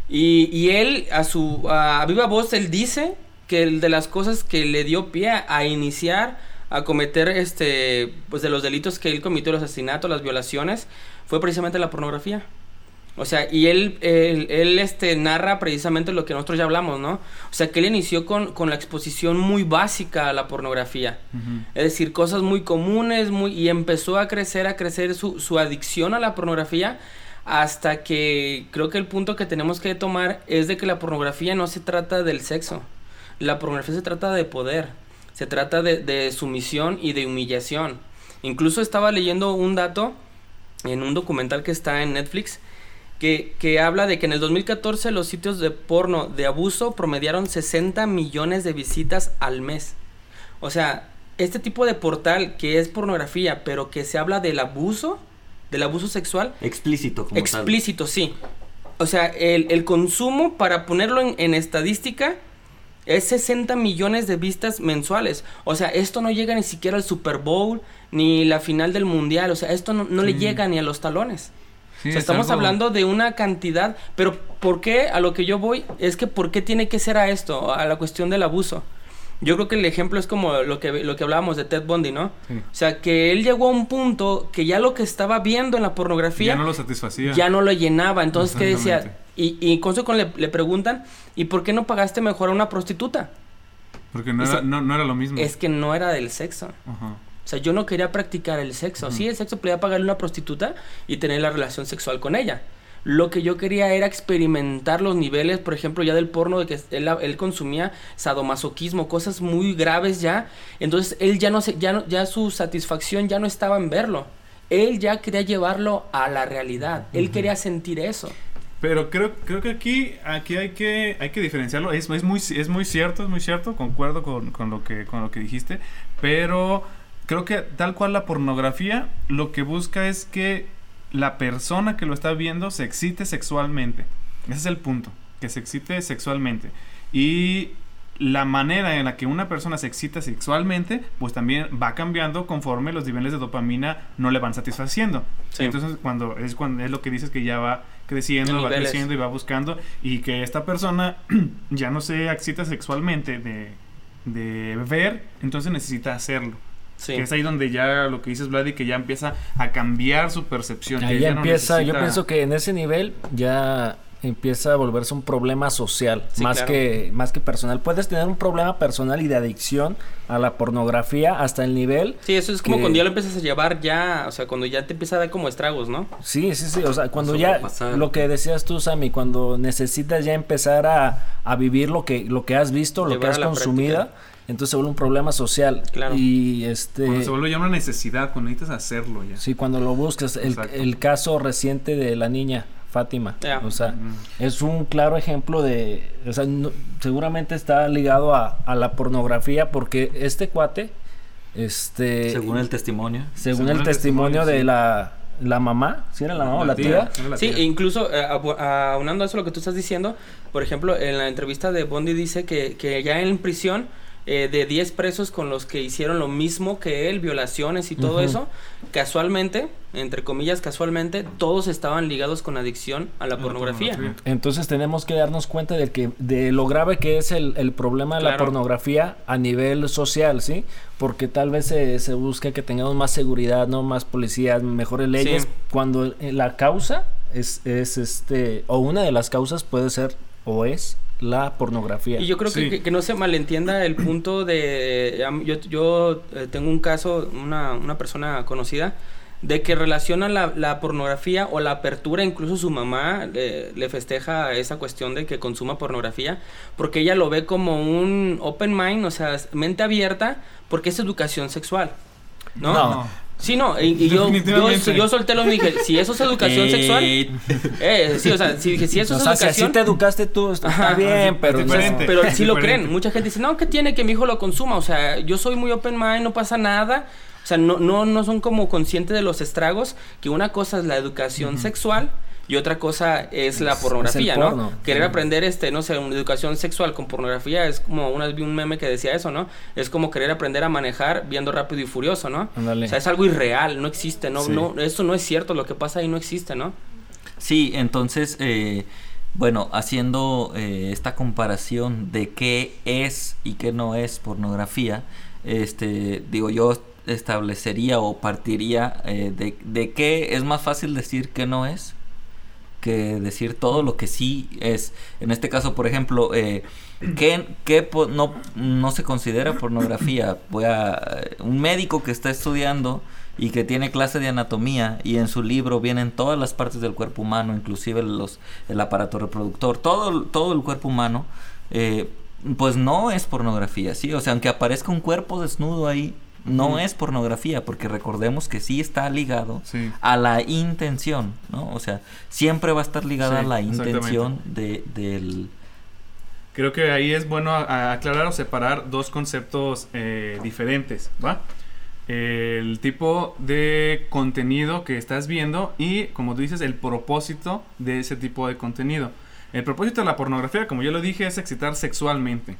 Y, y él, a su, a viva voz, él dice que el de las cosas que le dio pie a iniciar a cometer este pues de los delitos que él cometió, los asesinatos, las violaciones, fue precisamente la pornografía. O sea, y él, él, este, narra precisamente lo que nosotros ya hablamos, ¿no? O sea, que él inició con, con la exposición muy básica a la pornografía. Es decir, cosas muy comunes, muy, y empezó a crecer, a crecer su, su adicción a la pornografía hasta que creo que el punto que tenemos que tomar es de que la pornografía no se trata del sexo. La pornografía se trata de poder. Se trata de, sumisión y de humillación. Incluso estaba leyendo un dato en un documental que está en Netflix que, que, habla de que en el 2014 los sitios de porno de abuso promediaron 60 millones de visitas al mes. O sea, este tipo de portal que es pornografía, pero que se habla del abuso, del abuso sexual. Explícito, como Explícito, sí. O sea, el, consumo, para ponerlo en, en estadística, es 60 millones de vistas mensuales. O sea, esto no llega ni siquiera al Super Bowl, ni la final del Mundial. O sea, esto no, le llega ni a los talones. O sea, estamos hablando de una cantidad, pero ¿por qué? A lo que yo voy es que ¿por qué tiene que ser a esto? A la cuestión del abuso. Yo creo que el ejemplo es como lo que, lo que hablábamos de Ted Bundy, ¿no? Sí. O sea, que él llegó a un punto que ya lo que estaba viendo en la pornografía Ya no lo satisfacía. ya no lo llenaba. Entonces, ¿qué decía? Y, y con le, le preguntan, ¿y por qué no pagaste mejor a una prostituta? Porque no era, no, no era lo mismo. Es que no era del sexo. Ajá. O sea, yo no quería practicar el sexo. Sí, el sexo podía pagarle a una prostituta y tener la relación sexual con ella. Lo que yo quería era experimentar los niveles, por ejemplo, ya del porno, de que él, él consumía sadomasoquismo, cosas muy graves ya. Entonces, él ya no se, ya no, ya su satisfacción ya no estaba en verlo. Él ya quería llevarlo a la realidad. Él quería sentir eso. Pero creo, creo que aquí, aquí hay que, hay que diferenciarlo. Es, es, muy, es muy cierto, es muy cierto, concuerdo con, con lo que, con lo que dijiste. Pero creo que tal cual la pornografía lo que busca es que la persona que lo está viendo se excite sexualmente. Ese es el punto, que se excite sexualmente. Y la manera en la que una persona se excita sexualmente, pues también va cambiando conforme los niveles de dopamina no le van satisfaciendo. Sí. Entonces, cuando es cuando es lo que dices que ya va creciendo, En va creciendo y va buscando y que esta persona *clears throat* ya no se excita sexualmente de, de ver, entonces necesita hacerlo. Sí. Que es ahí donde ya lo que dices, Vladi, que ya empieza a cambiar su percepción. Ahí ya no empieza, yo necesita- pienso que en ese nivel ya empieza a volverse un problema social, Sí, más claro. que más que personal. Puedes tener un problema personal y de adicción a la pornografía hasta el nivel Sí, eso es como que- cuando ya lo empiezas a llevar ya, o sea, cuando ya te empieza a dar como estragos, ¿no? Sí, sí, sí, o sea, cuando ya, lo que decías tú, Sammy, cuando necesitas ya empezar a, a vivir lo que, lo que has visto, lo que Llevar has consumido, práctica. Entonces se vuelve un problema social. Claro. Y este... Cuando se vuelve ya una necesidad, cuando necesitas hacerlo ya. Sí, cuando lo buscas, el, el caso reciente de la niña Fátima, o sea, Mm. es un claro ejemplo de, o sea, no- seguramente está ligado a, a la pornografía porque este cuate, este, Según el testimonio. según según el el testimonio testimonio, de sí. la, la mamá, si era la mamá o la tía, Sí, e incluso eh, abu- aunando a eso lo que tú estás diciendo, por ejemplo, en la entrevista de Bondi dice que, que ya en prisión eh, de 10 presos con los que hicieron lo mismo que él, violaciones y todo eso, casualmente, entre comillas casualmente, todos estaban ligados con adicción a la pornografía. Entonces tenemos que darnos cuenta de que de lo grave que es el, el problema de la pornografía a nivel social, ¿sí? Porque tal vez se, se busca que tengamos más seguridad, no más policías, mejores leyes, Sí. cuando eh, la causa es, es este o una de las causas puede ser o es la pornografía. Y yo creo que- Sí. que, que no se malentienda el punto de... am- Yo, yo eh, tengo un caso, una, una persona conocida, de que relaciona la, la pornografía o la apertura, incluso su mamá le, le festeja esa cuestión de que consuma pornografía, porque ella lo ve como un open mind, o sea, mente abierta, porque es educación sexual. ¿No? No. Sí, no, y, y yo, yo, yo solté lo y dije, si eso es educación *laughs* sexual, Eh, sí, o sea, si, dije, si eso o es sea, si educación... así te educaste tú, está Ajá, bien, pero es. Pero sí lo creen. Mucha gente dice, no, ¿qué tiene que mi hijo lo consuma? O sea, yo soy muy open mind, no pasa nada. O sea, no, no, no son como conscientes de los estragos, que una cosa es la educación sexual y otra cosa es la pornografía, es ¿no? Querer Sí. aprender, este, no sé, una educación sexual con pornografía es como, una vez vi un meme que decía eso, ¿no? Es como querer aprender a manejar viendo Rápido y Furioso, ¿no? O sea, es algo irreal, no existe, no, Sí. no, eso no es cierto, lo que pasa ahí no existe, ¿no? Sí, entonces, eh, bueno, haciendo eh, esta comparación de qué es y qué no es pornografía, este, digo, yo establecería o partiría eh, de, de qué es más fácil decir que no es que decir todo lo que sí es. En este caso, por ejemplo, eh, ¿qué, no, no se considera pornografía? Voy a, un médico que está estudiando y que tiene clase de anatomía y en su libro vienen todas las partes del cuerpo humano, inclusive los, el aparato reproductor, todo, todo el cuerpo humano, eh, pues no es pornografía, ¿sí? O sea, aunque aparezca un cuerpo desnudo ahí, no es pornografía, porque recordemos que sí está ligado Sí. a la intención, ¿no? O sea, siempre va a estar ligada Sí, a la intención de, del... Creo que ahí es bueno a- a aclarar o separar dos conceptos eh, diferentes, ¿va? El tipo de contenido que estás viendo y, como tú dices, el propósito de ese tipo de contenido. El propósito de la pornografía, como ya lo dije, es excitar sexualmente.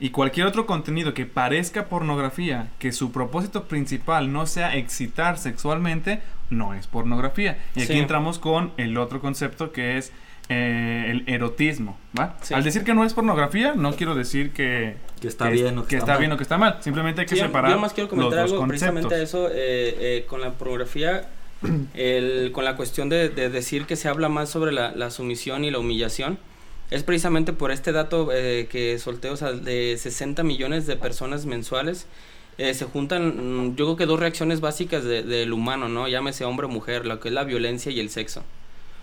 Y cualquier otro contenido que parezca pornografía, que su propósito principal no sea excitar sexualmente, no es pornografía. Y aquí Sí. entramos con el otro concepto que es eh, el erotismo, ¿va? Sí. Al decir que no es pornografía, no quiero decir que, Que está es- bien o que, está, bien o que está mal. Simplemente hay que Sí, yo- separar Yo más quiero comentar los algo precisamente a eso eh, eh, con la pornografía, el- con la cuestión de, de decir que se habla más sobre la, la sumisión y la humillación. Es precisamente por este dato eh, que solté, o sea, de 60 millones de personas mensuales. eh, se juntan, mm, yo creo que dos reacciones básicas de- del humano, ¿no? Llámese hombre o mujer, lo que es la violencia y el sexo.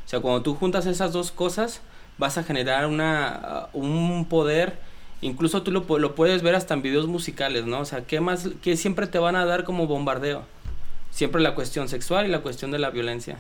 O sea, cuando tú juntas esas dos cosas, vas a generar una, uh, un poder, incluso tú lo, lo puedes ver hasta en videos musicales, ¿no? O sea, ¿qué más, qué siempre te van a dar como bombardeo? Siempre la cuestión sexual y la cuestión de la violencia.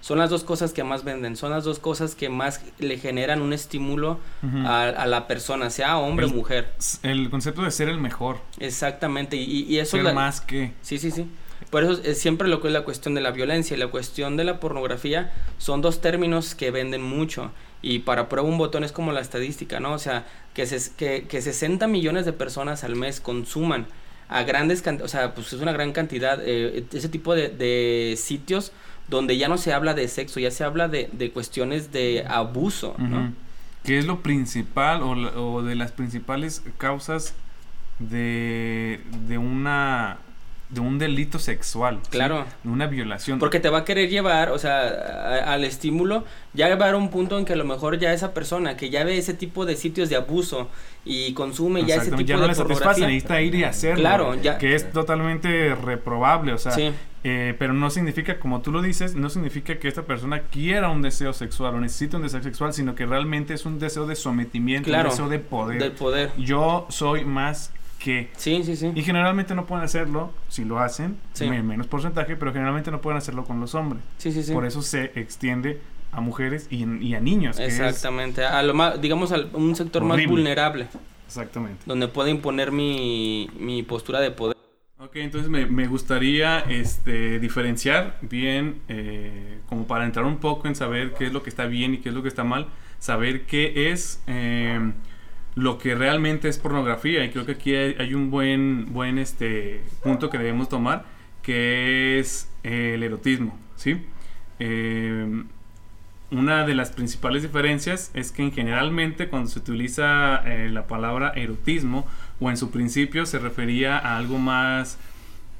Son las dos cosas que más venden, son las dos cosas que más le generan un estímulo a, a la persona, sea hombre o mujer. El concepto de ser el mejor, Exactamente, y, y- eso ser la- más que... Sí, sí, sí. Por eso es siempre lo que es la cuestión de la violencia y la cuestión de la pornografía son dos términos que venden mucho. Y para prueba un botón es como la estadística, ¿no? O sea, que, se, que, que 60 millones de personas al mes consuman a grandes cantidades, o sea, pues es una gran cantidad, eh, ese tipo de, de sitios donde ya no se habla de sexo, ya se habla de, de cuestiones de abuso, ¿no? Que es lo principal o, o de las principales causas de, de una de un delito sexual. ¿sí? Claro. De una violación. Porque te va a querer llevar, o sea, a- al estímulo, ya va a haber un punto en que a lo mejor ya esa persona que ya ve ese tipo de sitios de abuso y consume ya ese tipo ya no de le satisface, pornografía. necesita ir y hacerlo. Claro, ya- Que es totalmente reprobable, o sea, Sí. Eh, pero no significa, como tú lo dices, no significa que esta persona quiera un deseo sexual o necesite un deseo sexual, sino que realmente es un deseo de sometimiento, Claro, un deseo de poder. Del poder. Yo soy más que... Sí, sí, sí. Y generalmente no pueden hacerlo, si lo hacen, Sí. en menos porcentaje, pero generalmente no pueden hacerlo con los hombres. Sí, sí, sí. Por eso se extiende a mujeres y, y a niños. que es- Exactamente. A lo más, digamos, a un sector más vulnerable, exactamente. donde puede imponer mi, mi postura de poder. Ok, entonces me, me gustaría este, diferenciar bien, eh, como para entrar un poco en saber qué es lo que está bien y qué es lo que está mal, saber qué es eh, lo que realmente es pornografía. Y creo que aquí hay, un buen, buen este, punto que debemos tomar, que es eh, el erotismo, ¿sí? Eh, una de las principales diferencias es que en generalmente cuando se utiliza eh, la palabra erotismo o en su principio se refería a algo más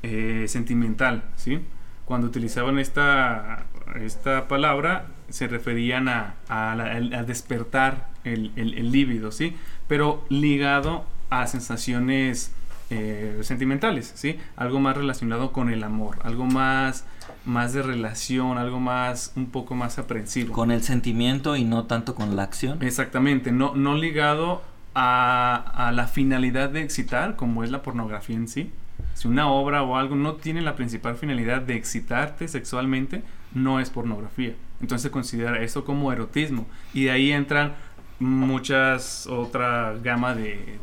eh, sentimental, ¿sí? Cuando utilizaban esta, esta palabra se referían a, a la- a despertar el, el, el líbido, ¿sí? Pero ligado a sensaciones eh, sentimentales, ¿sí? Algo más relacionado con el amor, algo más, más de relación, algo más, un poco más aprensivo. Con el sentimiento y no tanto con la acción. Exactamente, no, no ligado a, la finalidad de excitar, como es la pornografía en sí. Si una obra o algo no tiene la principal finalidad de excitarte sexualmente, no es pornografía. Entonces se considera eso como erotismo. Y de ahí entran muchas otra gama de,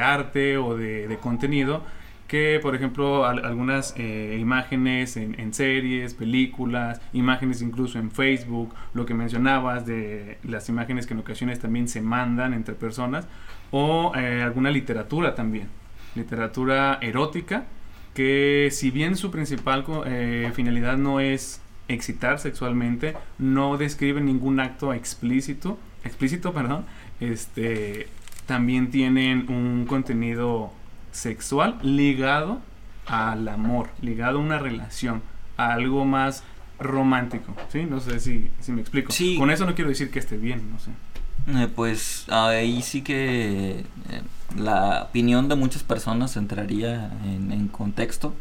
arte o de contenido que por ejemplo al- algunas eh, imágenes en, series, películas, imágenes incluso en Facebook, lo que mencionabas de las imágenes que en ocasiones también se mandan entre personas, o eh, alguna literatura también, literatura erótica, que si bien su principal eh, finalidad no es excitar sexualmente, no describe ningún acto explícito, explícito, perdón, este, también tienen un contenido sexual ligado al amor, ligado a una relación, a algo más romántico, ¿sí? No sé si, si me explico. Sí. Con eso no quiero decir que esté bien, no sé. Eh, pues ahí sí que eh, la opinión de muchas personas entraría en, en contexto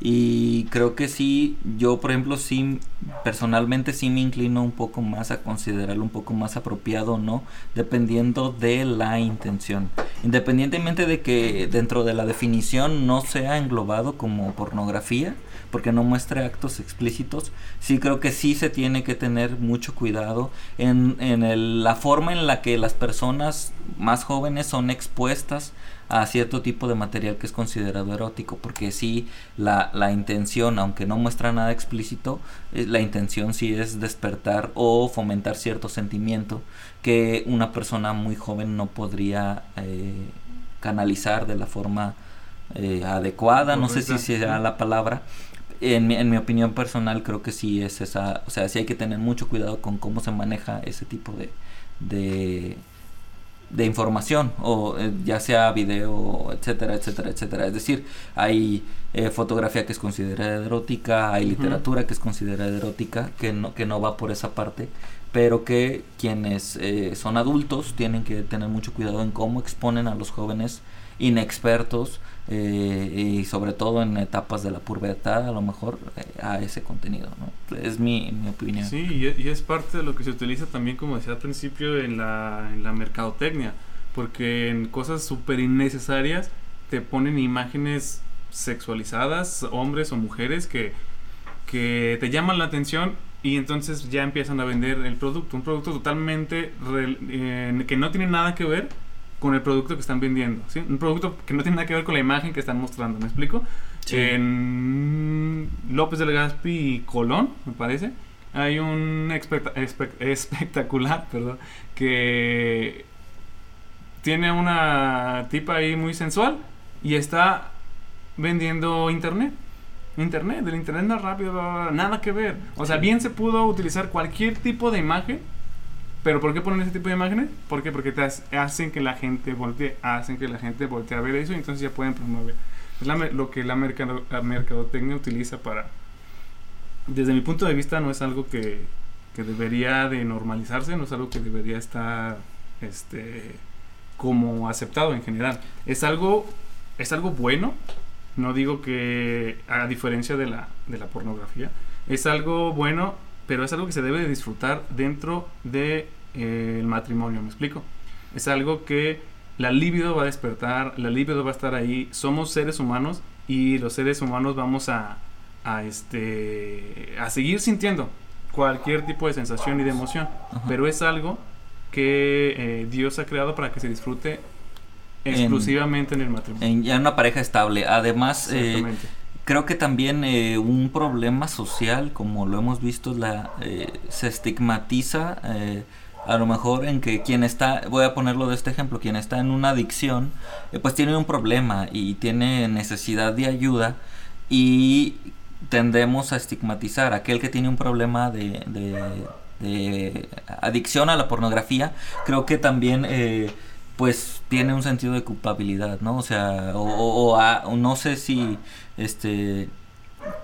y creo que sí, yo por ejemplo sí, personalmente sí me inclino un poco más a considerarlo un poco más apropiado o no, dependiendo de la intención. Independientemente de que dentro de la definición no sea englobado como pornografía, porque no muestre actos explícitos, sí creo que sí se tiene que tener mucho cuidado en, en el- la forma en la que las personas más jóvenes son expuestas a cierto tipo de material que es considerado erótico, porque sí la, la intención, aunque no muestra nada explícito, eh, la intención sí es despertar o fomentar cierto sentimiento que una persona muy joven no podría eh, canalizar de la forma eh, adecuada, no sé si sea la palabra, en mi, en mi opinión personal creo que sí es esa, o sea, sí hay que tener mucho cuidado con cómo se maneja ese tipo de, de, de información, o eh, ya sea video, etcétera, etcétera, etcétera. Es decir, hay eh, fotografía que es considerada erótica, hay literatura que es considerada erótica, que no, que no va por esa parte, pero que quienes eh, son adultos tienen que tener mucho cuidado en cómo exponen a los jóvenes inexpertos eh, y sobre todo en etapas de la pubertad a lo mejor eh, a ese contenido. Es mi, mi opinión. Sí, y es parte de lo que se utiliza también, como decía al principio, en la, en la mercadotecnia. Porque en cosas súper innecesarias te ponen imágenes sexualizadas, hombres o mujeres, que, que te llaman la atención y entonces ya empiezan a vender el producto. Un producto totalmente eh, que no tiene nada que ver con el producto que están vendiendo. ¿sí? Un producto que no tiene nada que ver con la imagen que están mostrando. ¿Me explico? Sí. En López del Gaspi y Colón, me parece, hay un especta- espe- espectacular, *laughs* perdón, que tiene una tipa ahí muy sensual y está vendiendo internet. Internet, del internet más rápido, nada que ver. O sea, bien se pudo utilizar cualquier tipo de imagen, pero ¿por qué ponen ese tipo de imágenes? ¿Por qué? Porque te hace- hacen que la gente voltee, hacen que la gente voltee a ver eso y entonces ya pueden promover. Es la lo que la, mercado, la mercadotecnia utiliza para... Desde mi punto de vista no es algo que, que debería de normalizarse, no es algo que debería estar este, como aceptado en general. Es algo, es algo bueno, no digo que a diferencia de la, de la pornografía, es algo bueno, pero es algo que se debe de disfrutar dentro de, eh, el matrimonio, ¿me explico? Es algo que la libido va a despertar, la libido va a estar ahí, somos seres humanos y los seres humanos vamos a, a, este, a seguir sintiendo cualquier tipo de sensación y de emoción, Ajá. pero es algo que eh, Dios ha creado para que se disfrute En- exclusivamente en, el matrimonio. En ya una pareja estable. Además, eh, creo que también eh, un problema social, como lo hemos visto, la, se estigmatiza a lo mejor en que quien está, voy a ponerlo de este ejemplo, quien está en una adicción, eh, pues tiene un problema y tiene necesidad de ayuda y tendemos a estigmatizar a aquel que tiene un problema de, de- adicción a la pornografía, creo que también eh, pues tiene un sentido de culpabilidad, ¿no? O sea, o, a- no sé si este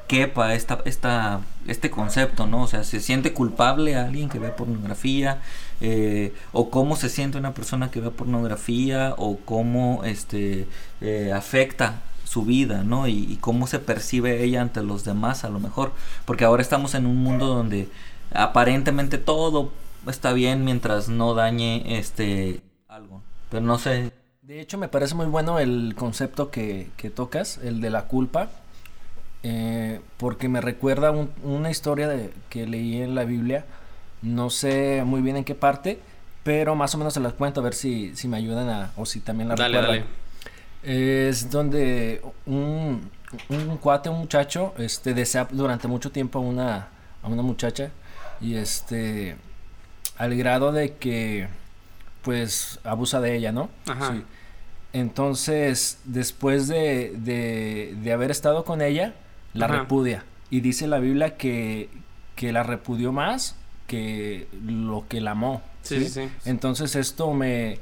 quepa esta, esta, este concepto, ¿no? O sea, se siente culpable a alguien que ve pornografía, eh, o cómo se siente una persona que ve pornografía, o cómo este eh, afecta su vida, ¿no? Y, cómo se percibe ella ante los demás, a lo mejor, porque ahora estamos en un mundo donde aparentemente todo está bien mientras no dañe este algo, pero no sé. De hecho, me parece muy bueno el concepto que, que tocas, el de la culpa, eh, porque me recuerda un- una historia de, que leí en la Biblia, no sé muy bien en qué parte, pero más o menos se las cuento a ver si, si me ayudan a, o si también la Dale, recuerdan. dale. Es donde un, un cuate, un muchacho, este, desea durante mucho tiempo a una, a una muchacha y este, al grado de que, pues, abusa de ella, ¿no? Ajá. Sí. Entonces, después de, de, de haber estado con ella, la Ajá. repudia. Y dice la Biblia que, que la repudió más que lo que la amó. Sí, sí. Entonces esto me,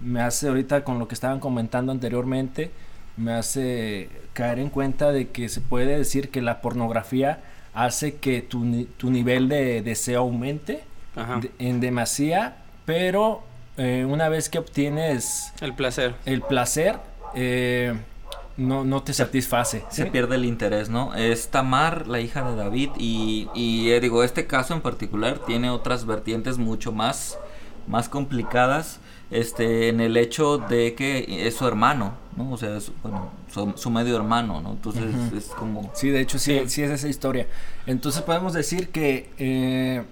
me hace ahorita con lo que estaban comentando anteriormente, me hace caer en cuenta de que se puede decir que la pornografía hace que tu, tu nivel de deseo aumente Ajá. de- en demasía, pero eh, una vez que obtienes El placer. el placer, eh, no, no te satisface. se ¿sí? pierde el interés, ¿no? Es Tamar, la hija de David, y, y eh, digo, este caso en particular tiene otras vertientes mucho más, más complicadas, este, en el hecho de que es su hermano, ¿no? O sea, es, bueno, su, su medio hermano, ¿no? Entonces es como... Sí, de hecho sí, Sí. sí es esa historia. Entonces podemos decir que eh,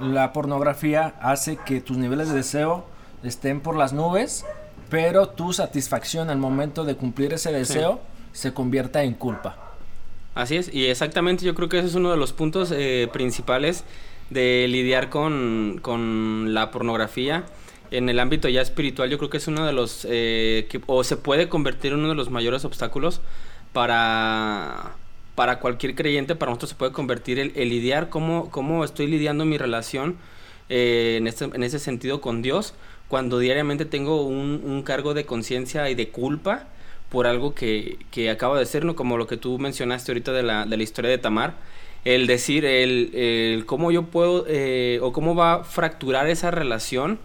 la pornografía hace que tus niveles de deseo estén por las nubes, pero tu satisfacción al momento de cumplir ese deseo se convierta en culpa. Así es, y exactamente yo creo que ese es uno de los puntos eh, principales de lidiar con, con la pornografía. En el ámbito ya espiritual yo creo que es uno de los, eh, que, o se puede convertir en uno de los mayores obstáculos para, para cualquier creyente, para nosotros se puede convertir el, el lidiar, cómo, cómo estoy lidiando mi relación eh, en, este, en ese sentido con Dios, cuando diariamente tengo un, un cargo de conciencia y de culpa por algo que, que acaba de ser, ¿no? como lo que tú mencionaste ahorita de la, de la historia de Tamar, el decir, el, el cómo yo puedo, eh, o cómo va a fracturar esa relación,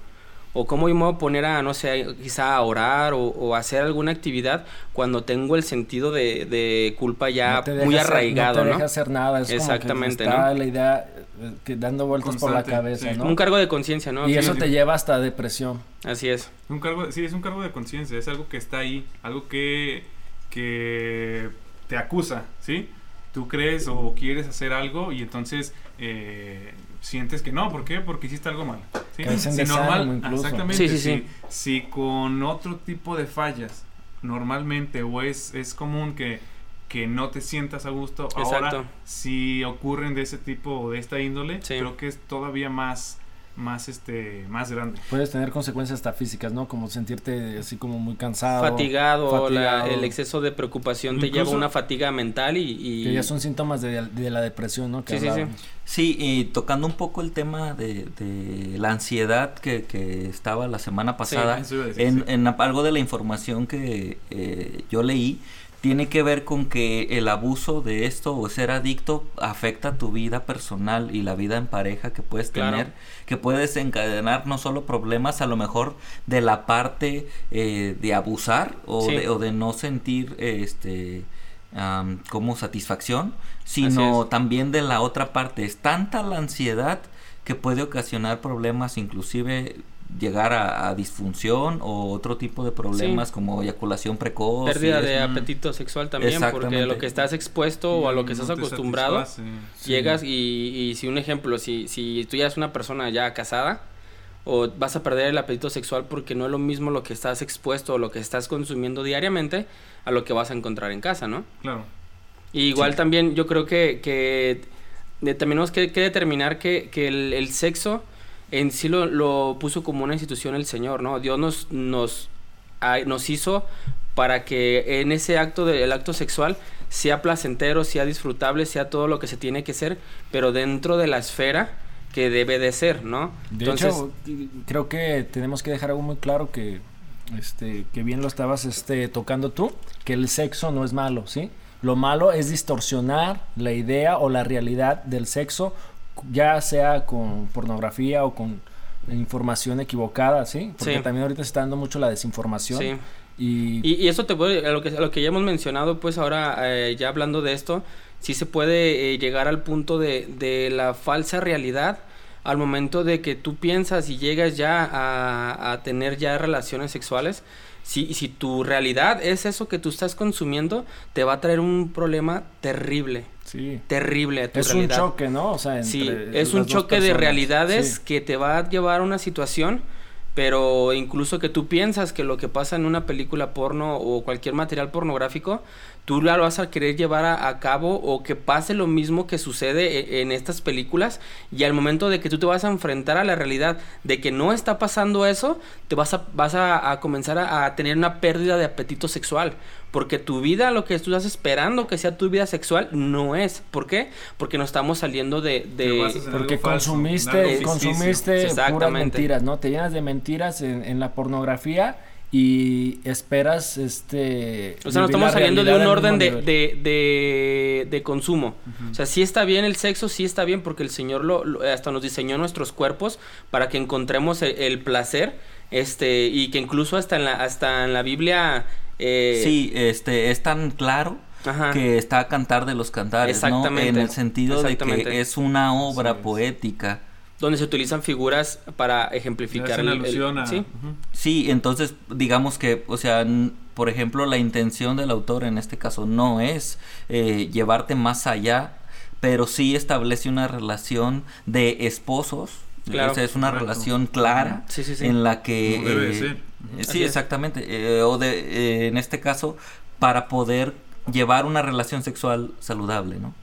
o cómo yo me voy a poner a, no sé, quizá a orar o, o hacer alguna actividad cuando tengo el sentido de, de culpa ya No muy hacer- arraigado, no ¿no? te deja hacer nada. Es Exactamente, como que está ¿no? la idea eh, que dando vueltas por la cabeza, sí. ¿no? Un cargo de conciencia, ¿no? y Sí, eso sí. te lleva hasta depresión. Así es. Un cargo, sí, es un cargo de conciencia, es algo que está ahí, algo que, que te acusa, ¿sí? Tú crees o quieres hacer algo y entonces eh, sientes que no, ¿por qué? Porque hiciste algo mal. Si normal, exactamente, Sí, sí, si, si con otro tipo de fallas normalmente o es, es común que, que no te sientas a gusto, Exacto. ahora si ocurren de ese tipo o de esta índole, Sí. creo que es todavía más, más, este, más grande. Puedes tener consecuencias hasta físicas, ¿no? Como sentirte así como muy cansado. fatigado, la- fatigado. el exceso de preocupación te lleva a una fatiga mental y... y- Que ya son síntomas de, de la depresión, ¿no? Que Sí, sí, sí. Sí, y tocando un poco el tema de, de la ansiedad que, que estaba la semana pasada, decir, en, sí. en algo de la información que eh, yo leí, tiene que ver con que el abuso de esto o ser adicto afecta tu vida personal y la vida en pareja que puedes Claro. tener, que puedes encadenar no solo problemas a lo mejor de la parte eh, de abusar o, Sí. de, o de no sentir este como satisfacción, sino también de la otra parte. Es tanta la ansiedad que puede ocasionar problemas, inclusive llegar a, a disfunción o otro tipo de problemas como eyaculación precoz. pérdida es- de mm, apetito sexual también, porque a lo que estás expuesto o a lo que No estás acostumbrado, satisface. llegas y, y si un ejemplo, si, si tú ya eres una persona ya casada, o vas a perder el apetito sexual porque no es lo mismo lo que estás expuesto o lo que estás consumiendo diariamente a lo que vas a encontrar en casa, ¿no? Claro. Y igual también yo creo que, que de- también tenemos que, que determinar que, que el, el sexo en sí lo, lo puso como una institución el Señor, ¿no? Dios nos, nos, nos hizo para que en ese acto del acto sexual sea placentero, sea disfrutable, sea todo lo que se tiene que ser, pero dentro de la esfera que debe de ser, ¿no? De hecho, creo que tenemos que dejar algo muy claro que, este, que bien lo estabas este, tocando tú, que el sexo no es malo, ¿sí? Lo malo es distorsionar la idea o la realidad del sexo, ya sea con pornografía o con información equivocada, ¿sí? Porque Sí. también ahorita se está dando mucho la desinformación. sí. Y, Y, y eso te puede, a lo que, a lo que ya hemos mencionado, pues ahora eh, ya hablando de esto, sí se puede eh, llegar al punto de, de la falsa realidad al momento de que tú piensas y llegas ya a, a tener ya relaciones sexuales. Si, si tu realidad es eso que tú estás consumiendo, te va a traer un problema terrible, sí. terrible a tu Es realidad. un choque, ¿no? O sea, Sí, es un choque de realidades Sí. que te va a llevar a una situación, pero incluso que tú piensas que lo que pasa en una película porno o cualquier material pornográfico, tú la vas a querer llevar a, a cabo o que pase lo mismo que sucede e- en estas películas y al momento de que tú te vas a enfrentar a la realidad de que no está pasando eso, te vas a, vas a, a comenzar a, a tener una pérdida de apetito sexual. Porque tu vida, lo que tú estás esperando que sea tu vida sexual, no es. ¿Por qué? Porque no estamos saliendo de... de- Porque falso, consumiste, consumiste puras Exactamente. mentiras, ¿no? Te llenas de mentiras en, en la pornografía y esperas este O sea, no estamos saliendo de un orden de, de, de, de consumo. O sea, sí está bien el sexo, sí está bien porque el Señor lo, lo- hasta nos diseñó nuestros cuerpos para que encontremos el, el placer este y que incluso hasta en la, hasta en la Biblia... eh, Sí, este, es tan claro Ajá. que está a cantar de los cantares, ¿no? Exactamente, En el sentido de que es una obra poética. donde se utilizan figuras para ejemplificar el- alusión a... sí. Sí, entonces digamos que, o sea, por ejemplo, la intención del autor en este caso no es eh, llevarte más allá, pero sí establece una relación de esposos. Claro. o sea, es una Correcto. relación clara Sí, sí, sí. en la que... Como debe de eh, ser. eh, Así sí, exactamente. eh, o de, eh, en este caso, para poder llevar una relación sexual saludable, ¿no?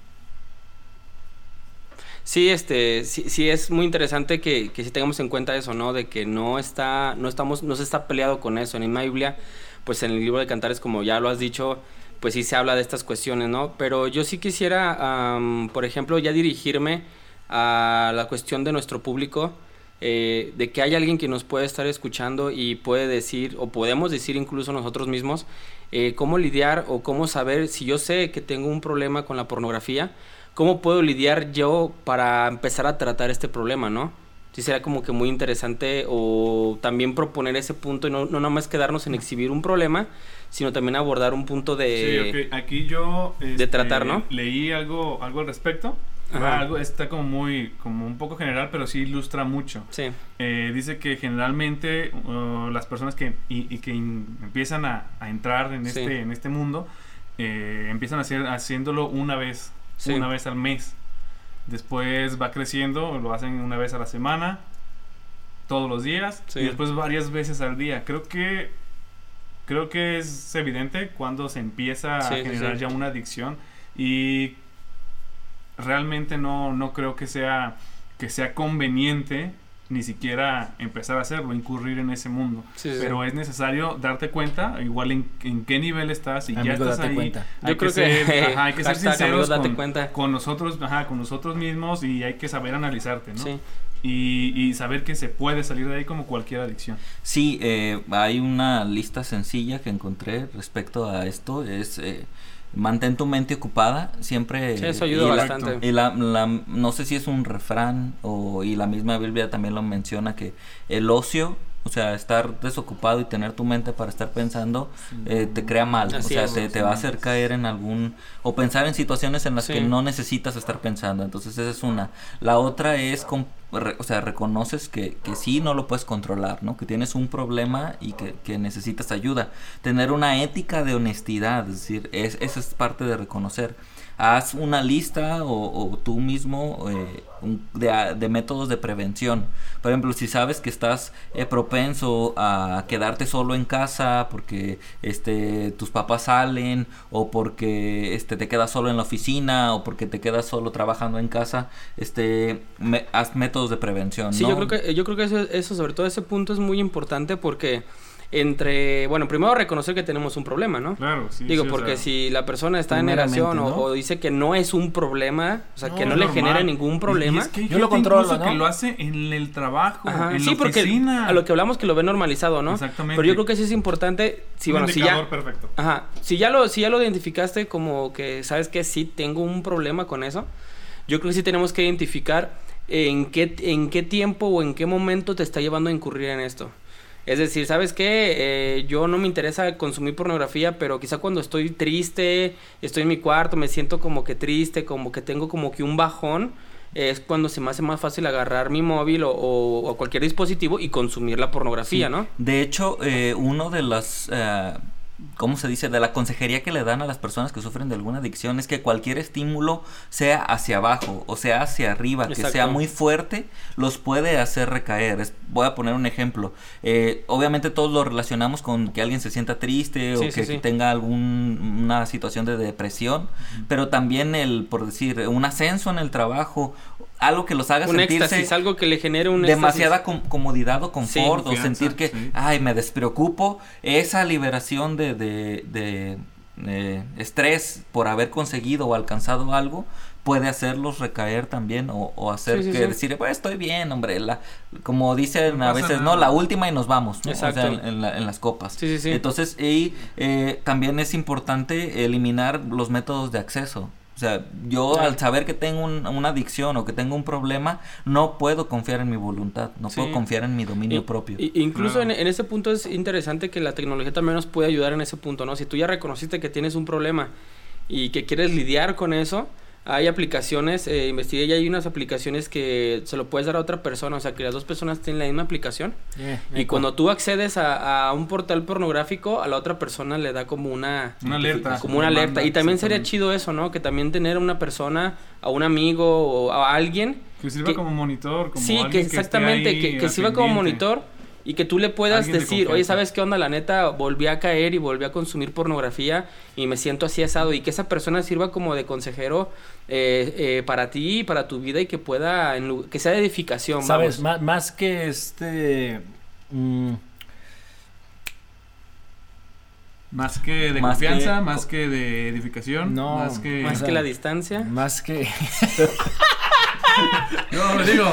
Sí, este, sí, sí es muy interesante que, que sí tengamos en cuenta eso, ¿no? De que no está, no estamos, no se está peleado con eso. En la Biblia, pues en el libro de Cantares, como ya lo has dicho, pues sí se habla de estas cuestiones, ¿no? Pero yo sí quisiera, por ejemplo, ya dirigirme a la cuestión de nuestro público, eh, de que hay alguien que nos puede estar escuchando y puede decir, o podemos decir incluso nosotros mismos, eh, cómo lidiar o cómo saber si yo sé que tengo un problema con la pornografía, cómo puedo lidiar yo para empezar a tratar este problema, ¿no? Sí será como que muy interesante o también proponer ese punto y no, no nada más quedarnos en exhibir un problema, sino también abordar un punto de... Sí, ok. Aquí yo este, tratar, ¿no? leí algo, algo al respecto. Ajá. Algo está como muy, como un poco general, pero sí ilustra mucho. Sí, Eh, dice que generalmente uh, las personas que, y, y que in- empiezan a, a entrar en Sí. este, en este mundo eh, empiezan a hacer, haciéndolo una vez, Sí. una vez al mes. Después va creciendo, lo hacen una vez a la semana, todos los días Sí. y después varias veces al día. Creo que creo que es evidente cuando se empieza Sí, a sí, generar sí. ya una adicción y realmente no, no creo que sea que sea conveniente ni siquiera empezar a hacerlo, incurrir en ese mundo. sí, sí. Pero es necesario darte cuenta, igual en, en qué nivel estás y ya estás date ahí. cuenta. Hay Yo creo que que, ser, *laughs* ajá, hay que ser sinceros con, cuenta. con nosotros, ajá, con nosotros mismos y hay que saber analizarte, ¿no? Sí. Y, y saber que se puede salir de ahí como cualquier adicción. Sí, eh, hay una lista sencilla que encontré respecto a esto. Es eh, mantén tu mente ocupada. Siempre. Sí, eso y ayuda la- bastante. Y la, la- no sé si es un refrán o y la misma Biblia también lo menciona que el ocio, o sea, estar desocupado y tener tu mente para estar pensando, eh, te crea mal. Así o sea, es. te, te va a hacer caer en algún o pensar en situaciones en las Sí. que no necesitas estar pensando. Entonces esa es una. La otra es, com- re- o sea, reconoces que, que sí no lo puedes controlar, ¿no? Que tienes un problema y que, que necesitas ayuda. Tener una ética de honestidad, es decir, es, esa es parte de reconocer. Haz una lista o, o tú mismo eh, un- de, métodos de prevención. Por ejemplo, si sabes que estás eh, propenso a quedarte solo en casa porque este, tus papás salen o porque este, te quedas solo en la oficina o porque te quedas solo trabajando en casa, este, me- haz métodos de prevención. Sí, ¿no? yo creo que, yo creo que eso, eso, sobre todo ese punto es muy importante porque entre, bueno, primero reconocer que tenemos un problema, ¿no? Claro, sí. Digo, sí, o porque sea, si la persona está en negación o, ¿no? o dice que no es un problema, o sea, que no, le normal. genera ningún y problema. es que Yo lo controlo, que lo hace en el trabajo, Ajá, en sí, la porque oficina. a lo que hablamos que lo ve normalizado, ¿no? Exactamente. Pero yo creo que sí es importante, si Un bueno, si ya, perfecto. Ajá. Si ya lo, si ya lo identificaste como que sabes que sí tengo un problema con eso, yo creo que sí tenemos que identificar en qué, en qué tiempo o en qué momento te está llevando a incurrir en esto. Es decir, ¿sabes qué? Eh, yo no me interesa consumir pornografía, pero quizá cuando estoy triste, estoy en mi cuarto, me siento como que triste, como que tengo como que un bajón, es cuando se me hace más fácil agarrar mi móvil o, o- o cualquier dispositivo y consumir la pornografía, Sí. ¿no? De hecho, eh, uno de las, eh, ¿cómo se dice? De la consejería que le dan a las personas que sufren de alguna adicción es que cualquier estímulo sea hacia abajo o sea hacia arriba, que sea muy fuerte, los puede hacer recaer. Es- voy a poner un ejemplo. Eh, obviamente todos lo relacionamos con que alguien se sienta triste o Sí, que, sí, sí. que tenga alguna situación de depresión, pero también el, por decir, un ascenso en el trabajo, algo que los haga Un sentirse éxtasis, algo que le genere un demasiada com- comodidad o confort o sentir que sí. ay me despreocupo esa liberación de, de, de, eh, estrés por haber conseguido o alcanzado algo puede hacerlos recaer también o, o hacer Sí, sí, que sí. decir pues estoy bien hombre la, como dicen No a veces nada. no la última y nos vamos ¿no? O sea, Exacto. en, en la- en las copas Sí, sí, sí. entonces y eh, también es importante eliminar los métodos de acceso o sea, yo al saber que tengo un- una adicción o que tengo un problema, no puedo confiar en mi voluntad, no Sí. puedo confiar en mi dominio propio. i- incluso Claro. en, en ese punto es interesante que la tecnología también nos puede ayudar en ese punto, ¿no? Si tú ya reconociste que tienes un problema y que quieres lidiar con eso, hay aplicaciones, eh, investigué y hay unas aplicaciones que se lo puedes dar a otra persona, o sea, que las dos personas tienen la misma aplicación. Eh, Y cuando tú accedes a, a un portal pornográfico, a la otra persona le da como una... Una alerta. Como una Una alerta. Y también sería chido eso, ¿no? Que también tener a una persona, a un amigo o a alguien Que sirva que- como monitor, como sí, que exactamente, que, sirva como monitor y que tú le puedas Alguien de decir, oye. ¿sabes qué onda? La neta, volví a caer y volví a consumir pornografía y me siento así asado y que esa persona sirva como de consejero eh, eh, para ti y para tu vida y que pueda, en lu- que sea de edificación, Sabes, vamos. más, más que este. mm, Más que de Más confianza, que- más que de edificación, No, más que... Más que la distancia. Más que *laughs* No, digo,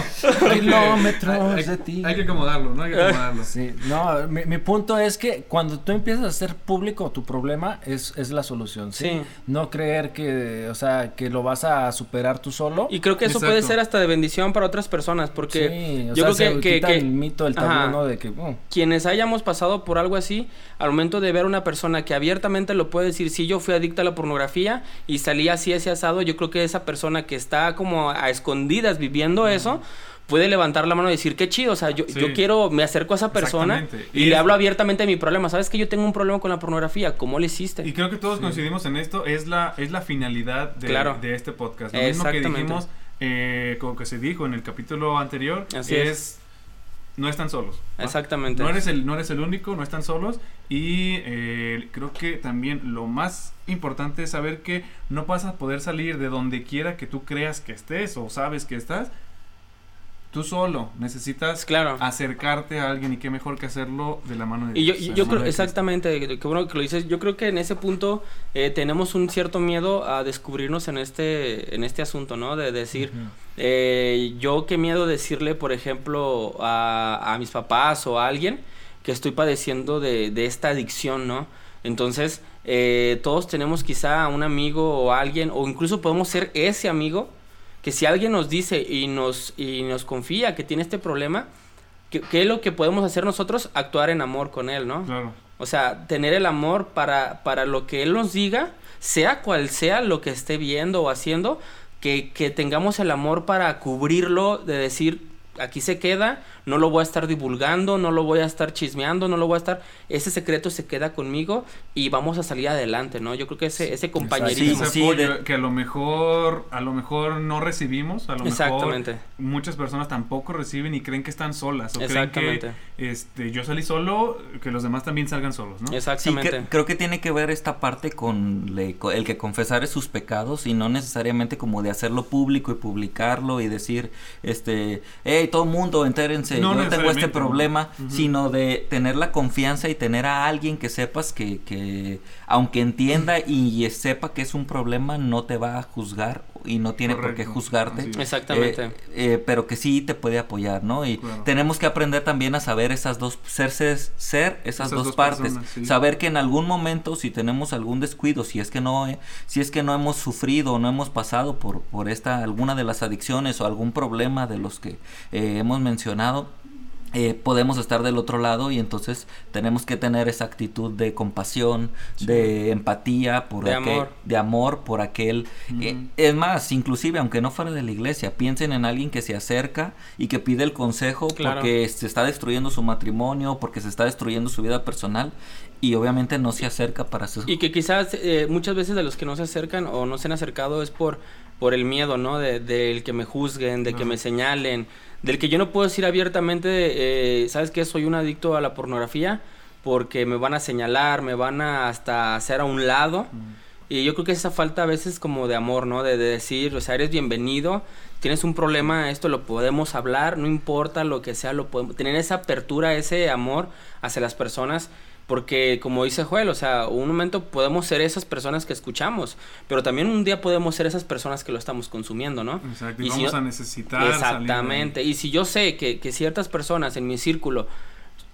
kilómetros hay, de ti. hay que acomodarlo, ¿no? Hay que acomodarlo. Sí, no, mi, mi punto es que cuando tú empiezas a hacer público tu problema es, es la solución, ¿sí? Sí. No creer que, o sea, que lo vas a superar tú solo. Y creo que eso puede ser hasta de bendición para otras personas, porque sí, o yo sea, creo se que, que- quita que el mito, el tabú. ¿no? De que, mm, quienes hayamos pasado por algo así, al momento de ver una persona que abiertamente lo puede decir, sí, yo fui adicta a la pornografía y salí así, ese asado, yo creo que esa persona que está como a escondidas viviendo eso, puede levantar la mano y decir, qué chido, o sea, yo, Sí. yo quiero, me acerco a esa persona y, Y le es- hablo abiertamente de mi problema. ¿Sabes que yo tengo un problema con la pornografía? ¿Cómo le hiciste? Y creo que todos coincidimos en esto, es la, es la finalidad de, Claro. de este podcast. Lo mismo que Exactamente. dijimos, eh, como que se dijo en el capítulo anterior, Así es, es. no están solos. ¿va? Exactamente. No eres, el, no eres el único, no están solos. Y eh, creo que también lo más importante saber que no vas a poder salir de donde quiera que tú creas que estés o sabes que estás. Tú solo necesitas Claro. acercarte a alguien y qué mejor que hacerlo de la mano de Dios, y yo creo, exactamente, que- que bueno que lo dices, yo creo que en ese punto eh, tenemos un cierto miedo a descubrirnos en este, en este asunto, ¿no? De decir, eh, yo qué miedo decirle, por ejemplo, a, a mis papás o a alguien que estoy padeciendo de, de esta adicción, ¿no? Entonces, eh, todos tenemos quizá un amigo o alguien, o incluso podemos ser ese amigo, que si alguien nos dice y nos, y nos confía que tiene este problema, ¿qué, qué es lo que podemos hacer nosotros? Actuar en amor con él, ¿no? Claro. O sea, tener el amor para, para lo que Él nos diga, sea cual sea lo que esté viendo o haciendo, que, que tengamos el amor para cubrirlo, de decir, aquí se queda, no lo voy a estar divulgando, no lo voy a estar chismeando, no lo voy a estar, ese secreto se queda conmigo y vamos a salir adelante, ¿no? Yo creo que ese, ese compañerismo. ese sí, apoyo de- que a lo mejor a lo mejor no recibimos, a lo Exactamente. mejor muchas personas tampoco reciben y creen que están solas o creen Exactamente. que este yo salí solo, que los demás también salgan solos, ¿no? Sí, Exactamente. que- creo que tiene que ver esta parte con le- co- el que confesar sus pecados y no necesariamente como de hacerlo público y publicarlo y decir, este, hey, todo mundo, entérense, No yo tengo este ¿no? problema, sino de tener la confianza y tener a alguien que sepas que, que aunque entienda y sepa que es un problema, no te va a juzgar y no tiene por qué juzgarte. es. Exactamente. Eh, eh, pero que sí te puede apoyar, ¿no? Y Claro. tenemos que aprender también a saber esas dos, ser, ser, ser esas, Esas dos, dos partes. personas, sí. Saber que en algún momento, si tenemos algún descuido, si es que no, eh, si es que no hemos sufrido o no hemos pasado por, por esta, alguna de las adicciones o algún problema de los que eh, hemos mencionado, eh, podemos estar del otro lado y entonces tenemos que tener esa actitud de compasión, de empatía, por De aquel- amor. de amor por aquel. eh, es más, inclusive aunque no fuera de la iglesia, piensen en alguien que se acerca y que pide el consejo Claro. porque se está destruyendo su matrimonio, porque se está destruyendo su vida personal y obviamente no se acerca para su... Y que quizás eh, muchas veces de los que no se acercan o no se han acercado es por, por el miedo, ¿no? De- Del que me juzguen, de que me señalen, del que yo no puedo decir abiertamente, eh, ¿sabes qué? Soy un adicto a la pornografía porque me van a señalar, me van a hasta hacer a un lado. Y yo creo que esa falta a veces como de amor, ¿no? De, de decir, o sea, eres bienvenido, tienes un problema, esto lo podemos hablar, no importa lo que sea, lo podemos... Tener esa apertura, ese amor hacia las personas, porque como dice Joel, o sea, un momento podemos ser esas personas que escuchamos, pero también un día podemos ser esas personas que lo estamos consumiendo, ¿no? Exacto, y, Y si vamos yo- a necesitar de. Exactamente. Y si yo sé que, que ciertas personas en mi círculo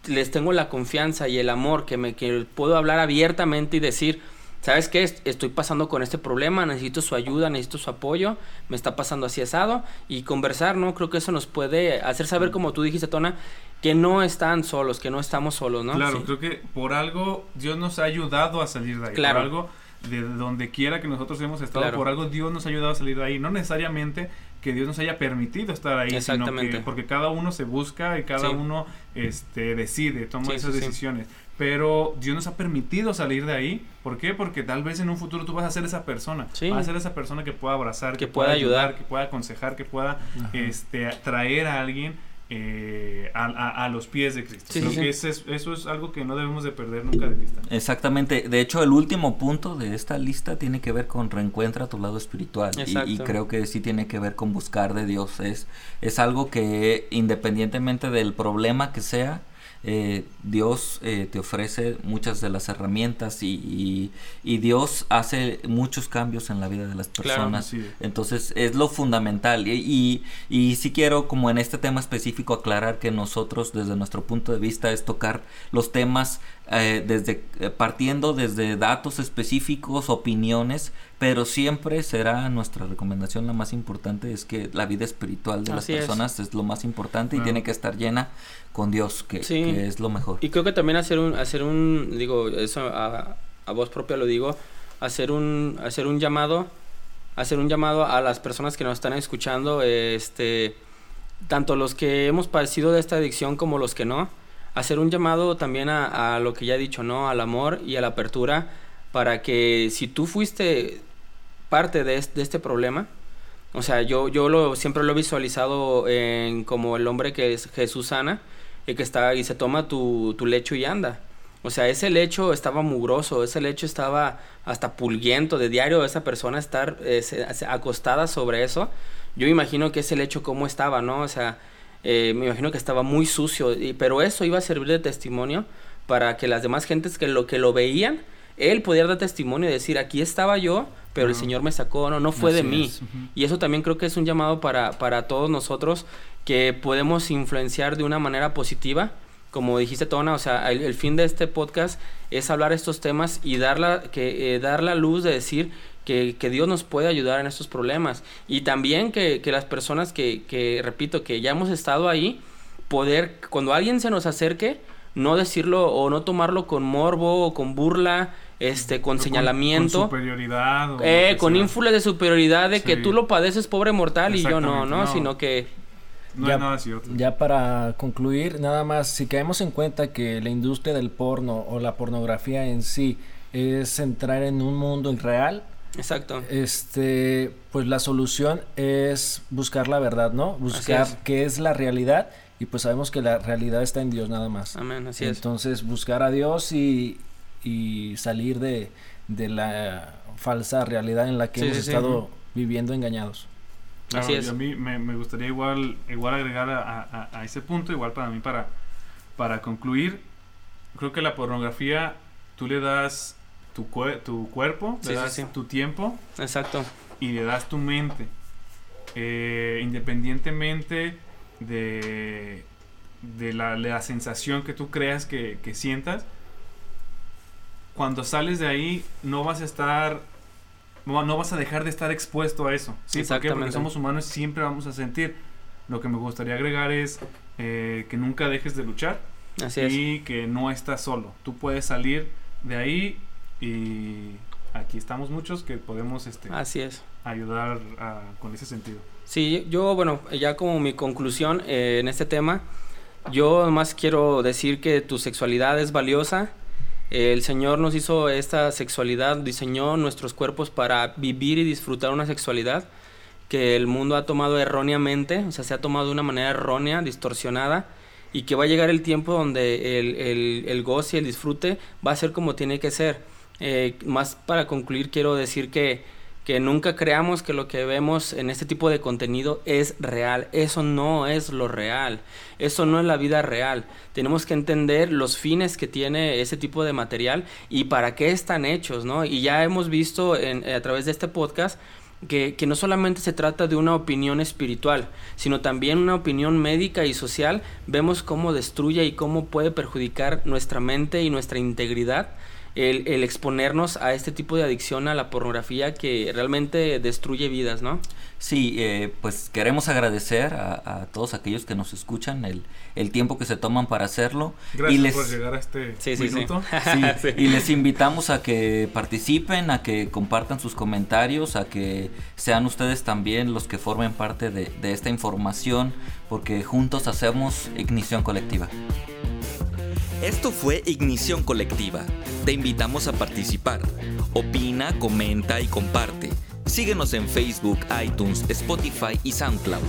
les tengo la confianza y el amor que me que puedo hablar abiertamente y decir, ¿sabes qué? Est- Estoy pasando con este problema, necesito su ayuda, necesito su apoyo, me está pasando así asado y conversar, ¿no? Creo que eso nos puede hacer saber, como tú dijiste, Tona, que no están solos, que no estamos solos, ¿no? Claro, Sí. creo que por algo Dios nos ha ayudado a salir de ahí. Claro. Por algo, de donde quiera que nosotros hemos estado, Claro. por algo Dios nos ha ayudado a salir de ahí. No necesariamente que Dios nos haya permitido estar ahí, sino Exactamente. que porque cada uno se busca y cada Sí. uno este, decide, toma Sí, esas decisiones. Pero Dios nos ha permitido salir de ahí. ¿Por qué? Porque tal vez en un futuro tú vas a ser esa persona. Sí. Vas a ser esa persona que pueda abrazar, Que pueda ayudar. que pueda aconsejar, que pueda este, traer a alguien eh, a, a- a los pies de Cristo. Sí, Creo sí, que ese es- eso es algo que no debemos de perder nunca de vista. Exactamente. De hecho, el último punto de esta lista tiene que ver con reencuentra tu lado espiritual. Y- Y, creo que sí tiene que ver con buscar de Dios. Es, es algo que independientemente del problema que sea, eh, Dios eh, te ofrece muchas de las herramientas y, y- y Dios hace muchos cambios en la vida de las personas. Entonces es lo fundamental. Y, y, y sí quiero como en este tema específico aclarar que nosotros desde nuestro punto de vista es tocar los temas eh, desde eh, partiendo desde datos específicos, opiniones, pero siempre será nuestra recomendación la más importante es que la vida espiritual de las Así personas es. lo más importante y tiene que estar llena con Dios, que, Sí. que es lo mejor. Y creo que también hacer un, hacer un digo, eso a, a voz propia lo digo, hacer un, hacer un llamado, hacer un llamado a las personas que nos están escuchando, este, tanto los que hemos padecido de esta adicción como los que no, hacer un llamado también a, a lo que ya he dicho, ¿no? Al amor y a la apertura, para que si tú fuiste parte de, es- de este problema, o sea, yo, yo lo, siempre lo he visualizado en, como el hombre que es Jesús sana, y que está y se toma tu, tu lecho y anda. O sea, ese lecho estaba mugroso, ese lecho estaba hasta pulguiento de diario esa persona estar eh, acostada sobre eso. Yo imagino que ese lecho cómo estaba, ¿no? O sea, eh, me imagino que estaba muy sucio, y, pero eso iba a servir de testimonio para que las demás gentes que lo que lo veían, él pudiera dar testimonio y decir, aquí estaba yo, pero el Ajá. Señor me sacó, no, no fue de mí. es. Y eso también creo que es un llamado para, para todos nosotros que podemos influenciar de una manera positiva. Como dijiste, Tona, o sea, el, el fin de este podcast es hablar estos temas y dar la, que, eh, dar la luz de decir que, que Dios nos puede ayudar en estos problemas. Y también que, que las personas que, que, repito, que ya hemos estado ahí, poder, cuando alguien se nos acerque, no decirlo o no tomarlo con morbo o con burla, este, con O señalamiento. Con, superioridad. o Eh, con ínfulas de superioridad de que tú lo padeces pobre mortal y yo no, ¿no? no. Sino que No Ya- hay nada cierto. Ya para concluir, nada más, si caemos en cuenta que la industria del porno o la pornografía en sí es entrar en un mundo irreal, exacto. este, pues la solución es buscar la verdad, ¿no? Buscar es. qué es la realidad y pues sabemos que la realidad está en Dios nada más. Amén, así es. Entonces buscar a Dios y, y salir de, de la falsa realidad en la que Sí, hemos sí, sí. estado viviendo engañados. Claro, Así y es. a mí me, me gustaría igual, igual agregar a, a- a ese punto, igual para mí, para, para concluir, creo que la pornografía, tú le das tu, cue- tu cuerpo, Sí, le sí, das sí. tu tiempo Exacto. y le das tu mente. Eh, independientemente de, de la, la sensación que tú creas que, que sientas, cuando sales de ahí no vas a estar, no, vas a dejar de estar expuesto a eso. ¿sí? ¿Por qué? Porque somos humanos y siempre vamos a sentir. Lo que me gustaría agregar es eh, que nunca dejes de luchar Así es. y que no estás solo. Tú puedes salir de ahí y aquí estamos muchos que podemos este, Así es. ayudar a- con ese sentido. Sí, yo, bueno, ya como mi conclusión eh, en este tema, yo más quiero decir que tu sexualidad es valiosa. El Señor nos hizo esta sexualidad, diseñó nuestros cuerpos para vivir y disfrutar una sexualidad que el mundo ha tomado erróneamente, o sea, se ha tomado de una manera errónea, distorsionada, y que va a llegar el tiempo donde el, el, el goce y el disfrute va a ser como tiene que ser. Eh, más para concluir, quiero decir que, que nunca creamos que lo que vemos en este tipo de contenido es real. Eso no es lo real. Eso no es la vida real. Tenemos que entender los fines que tiene ese tipo de material y para qué están hechos, ¿no? Y ya hemos visto en- a través de este podcast que, que no solamente se trata de una opinión espiritual, sino también una opinión médica y social, vemos cómo destruye y cómo puede perjudicar nuestra mente y nuestra integridad el, el exponernos a este tipo de adicción a la pornografía que realmente destruye vidas, ¿no? Sí, eh, pues queremos agradecer a, a todos aquellos que nos escuchan el, el tiempo que se toman para hacerlo. Gracias y les, por llegar a este Sí, sí, sí. minuto. *laughs* sí, Sí. y les invitamos a que participen, a que compartan sus comentarios, a que sean ustedes también los que formen parte de, de esta información, porque juntos hacemos ignición colectiva. Esto fue Ignición Colectiva. Te invitamos a participar. Opina, comenta y comparte. Síguenos en Facebook, iTunes, Spotify y SoundCloud.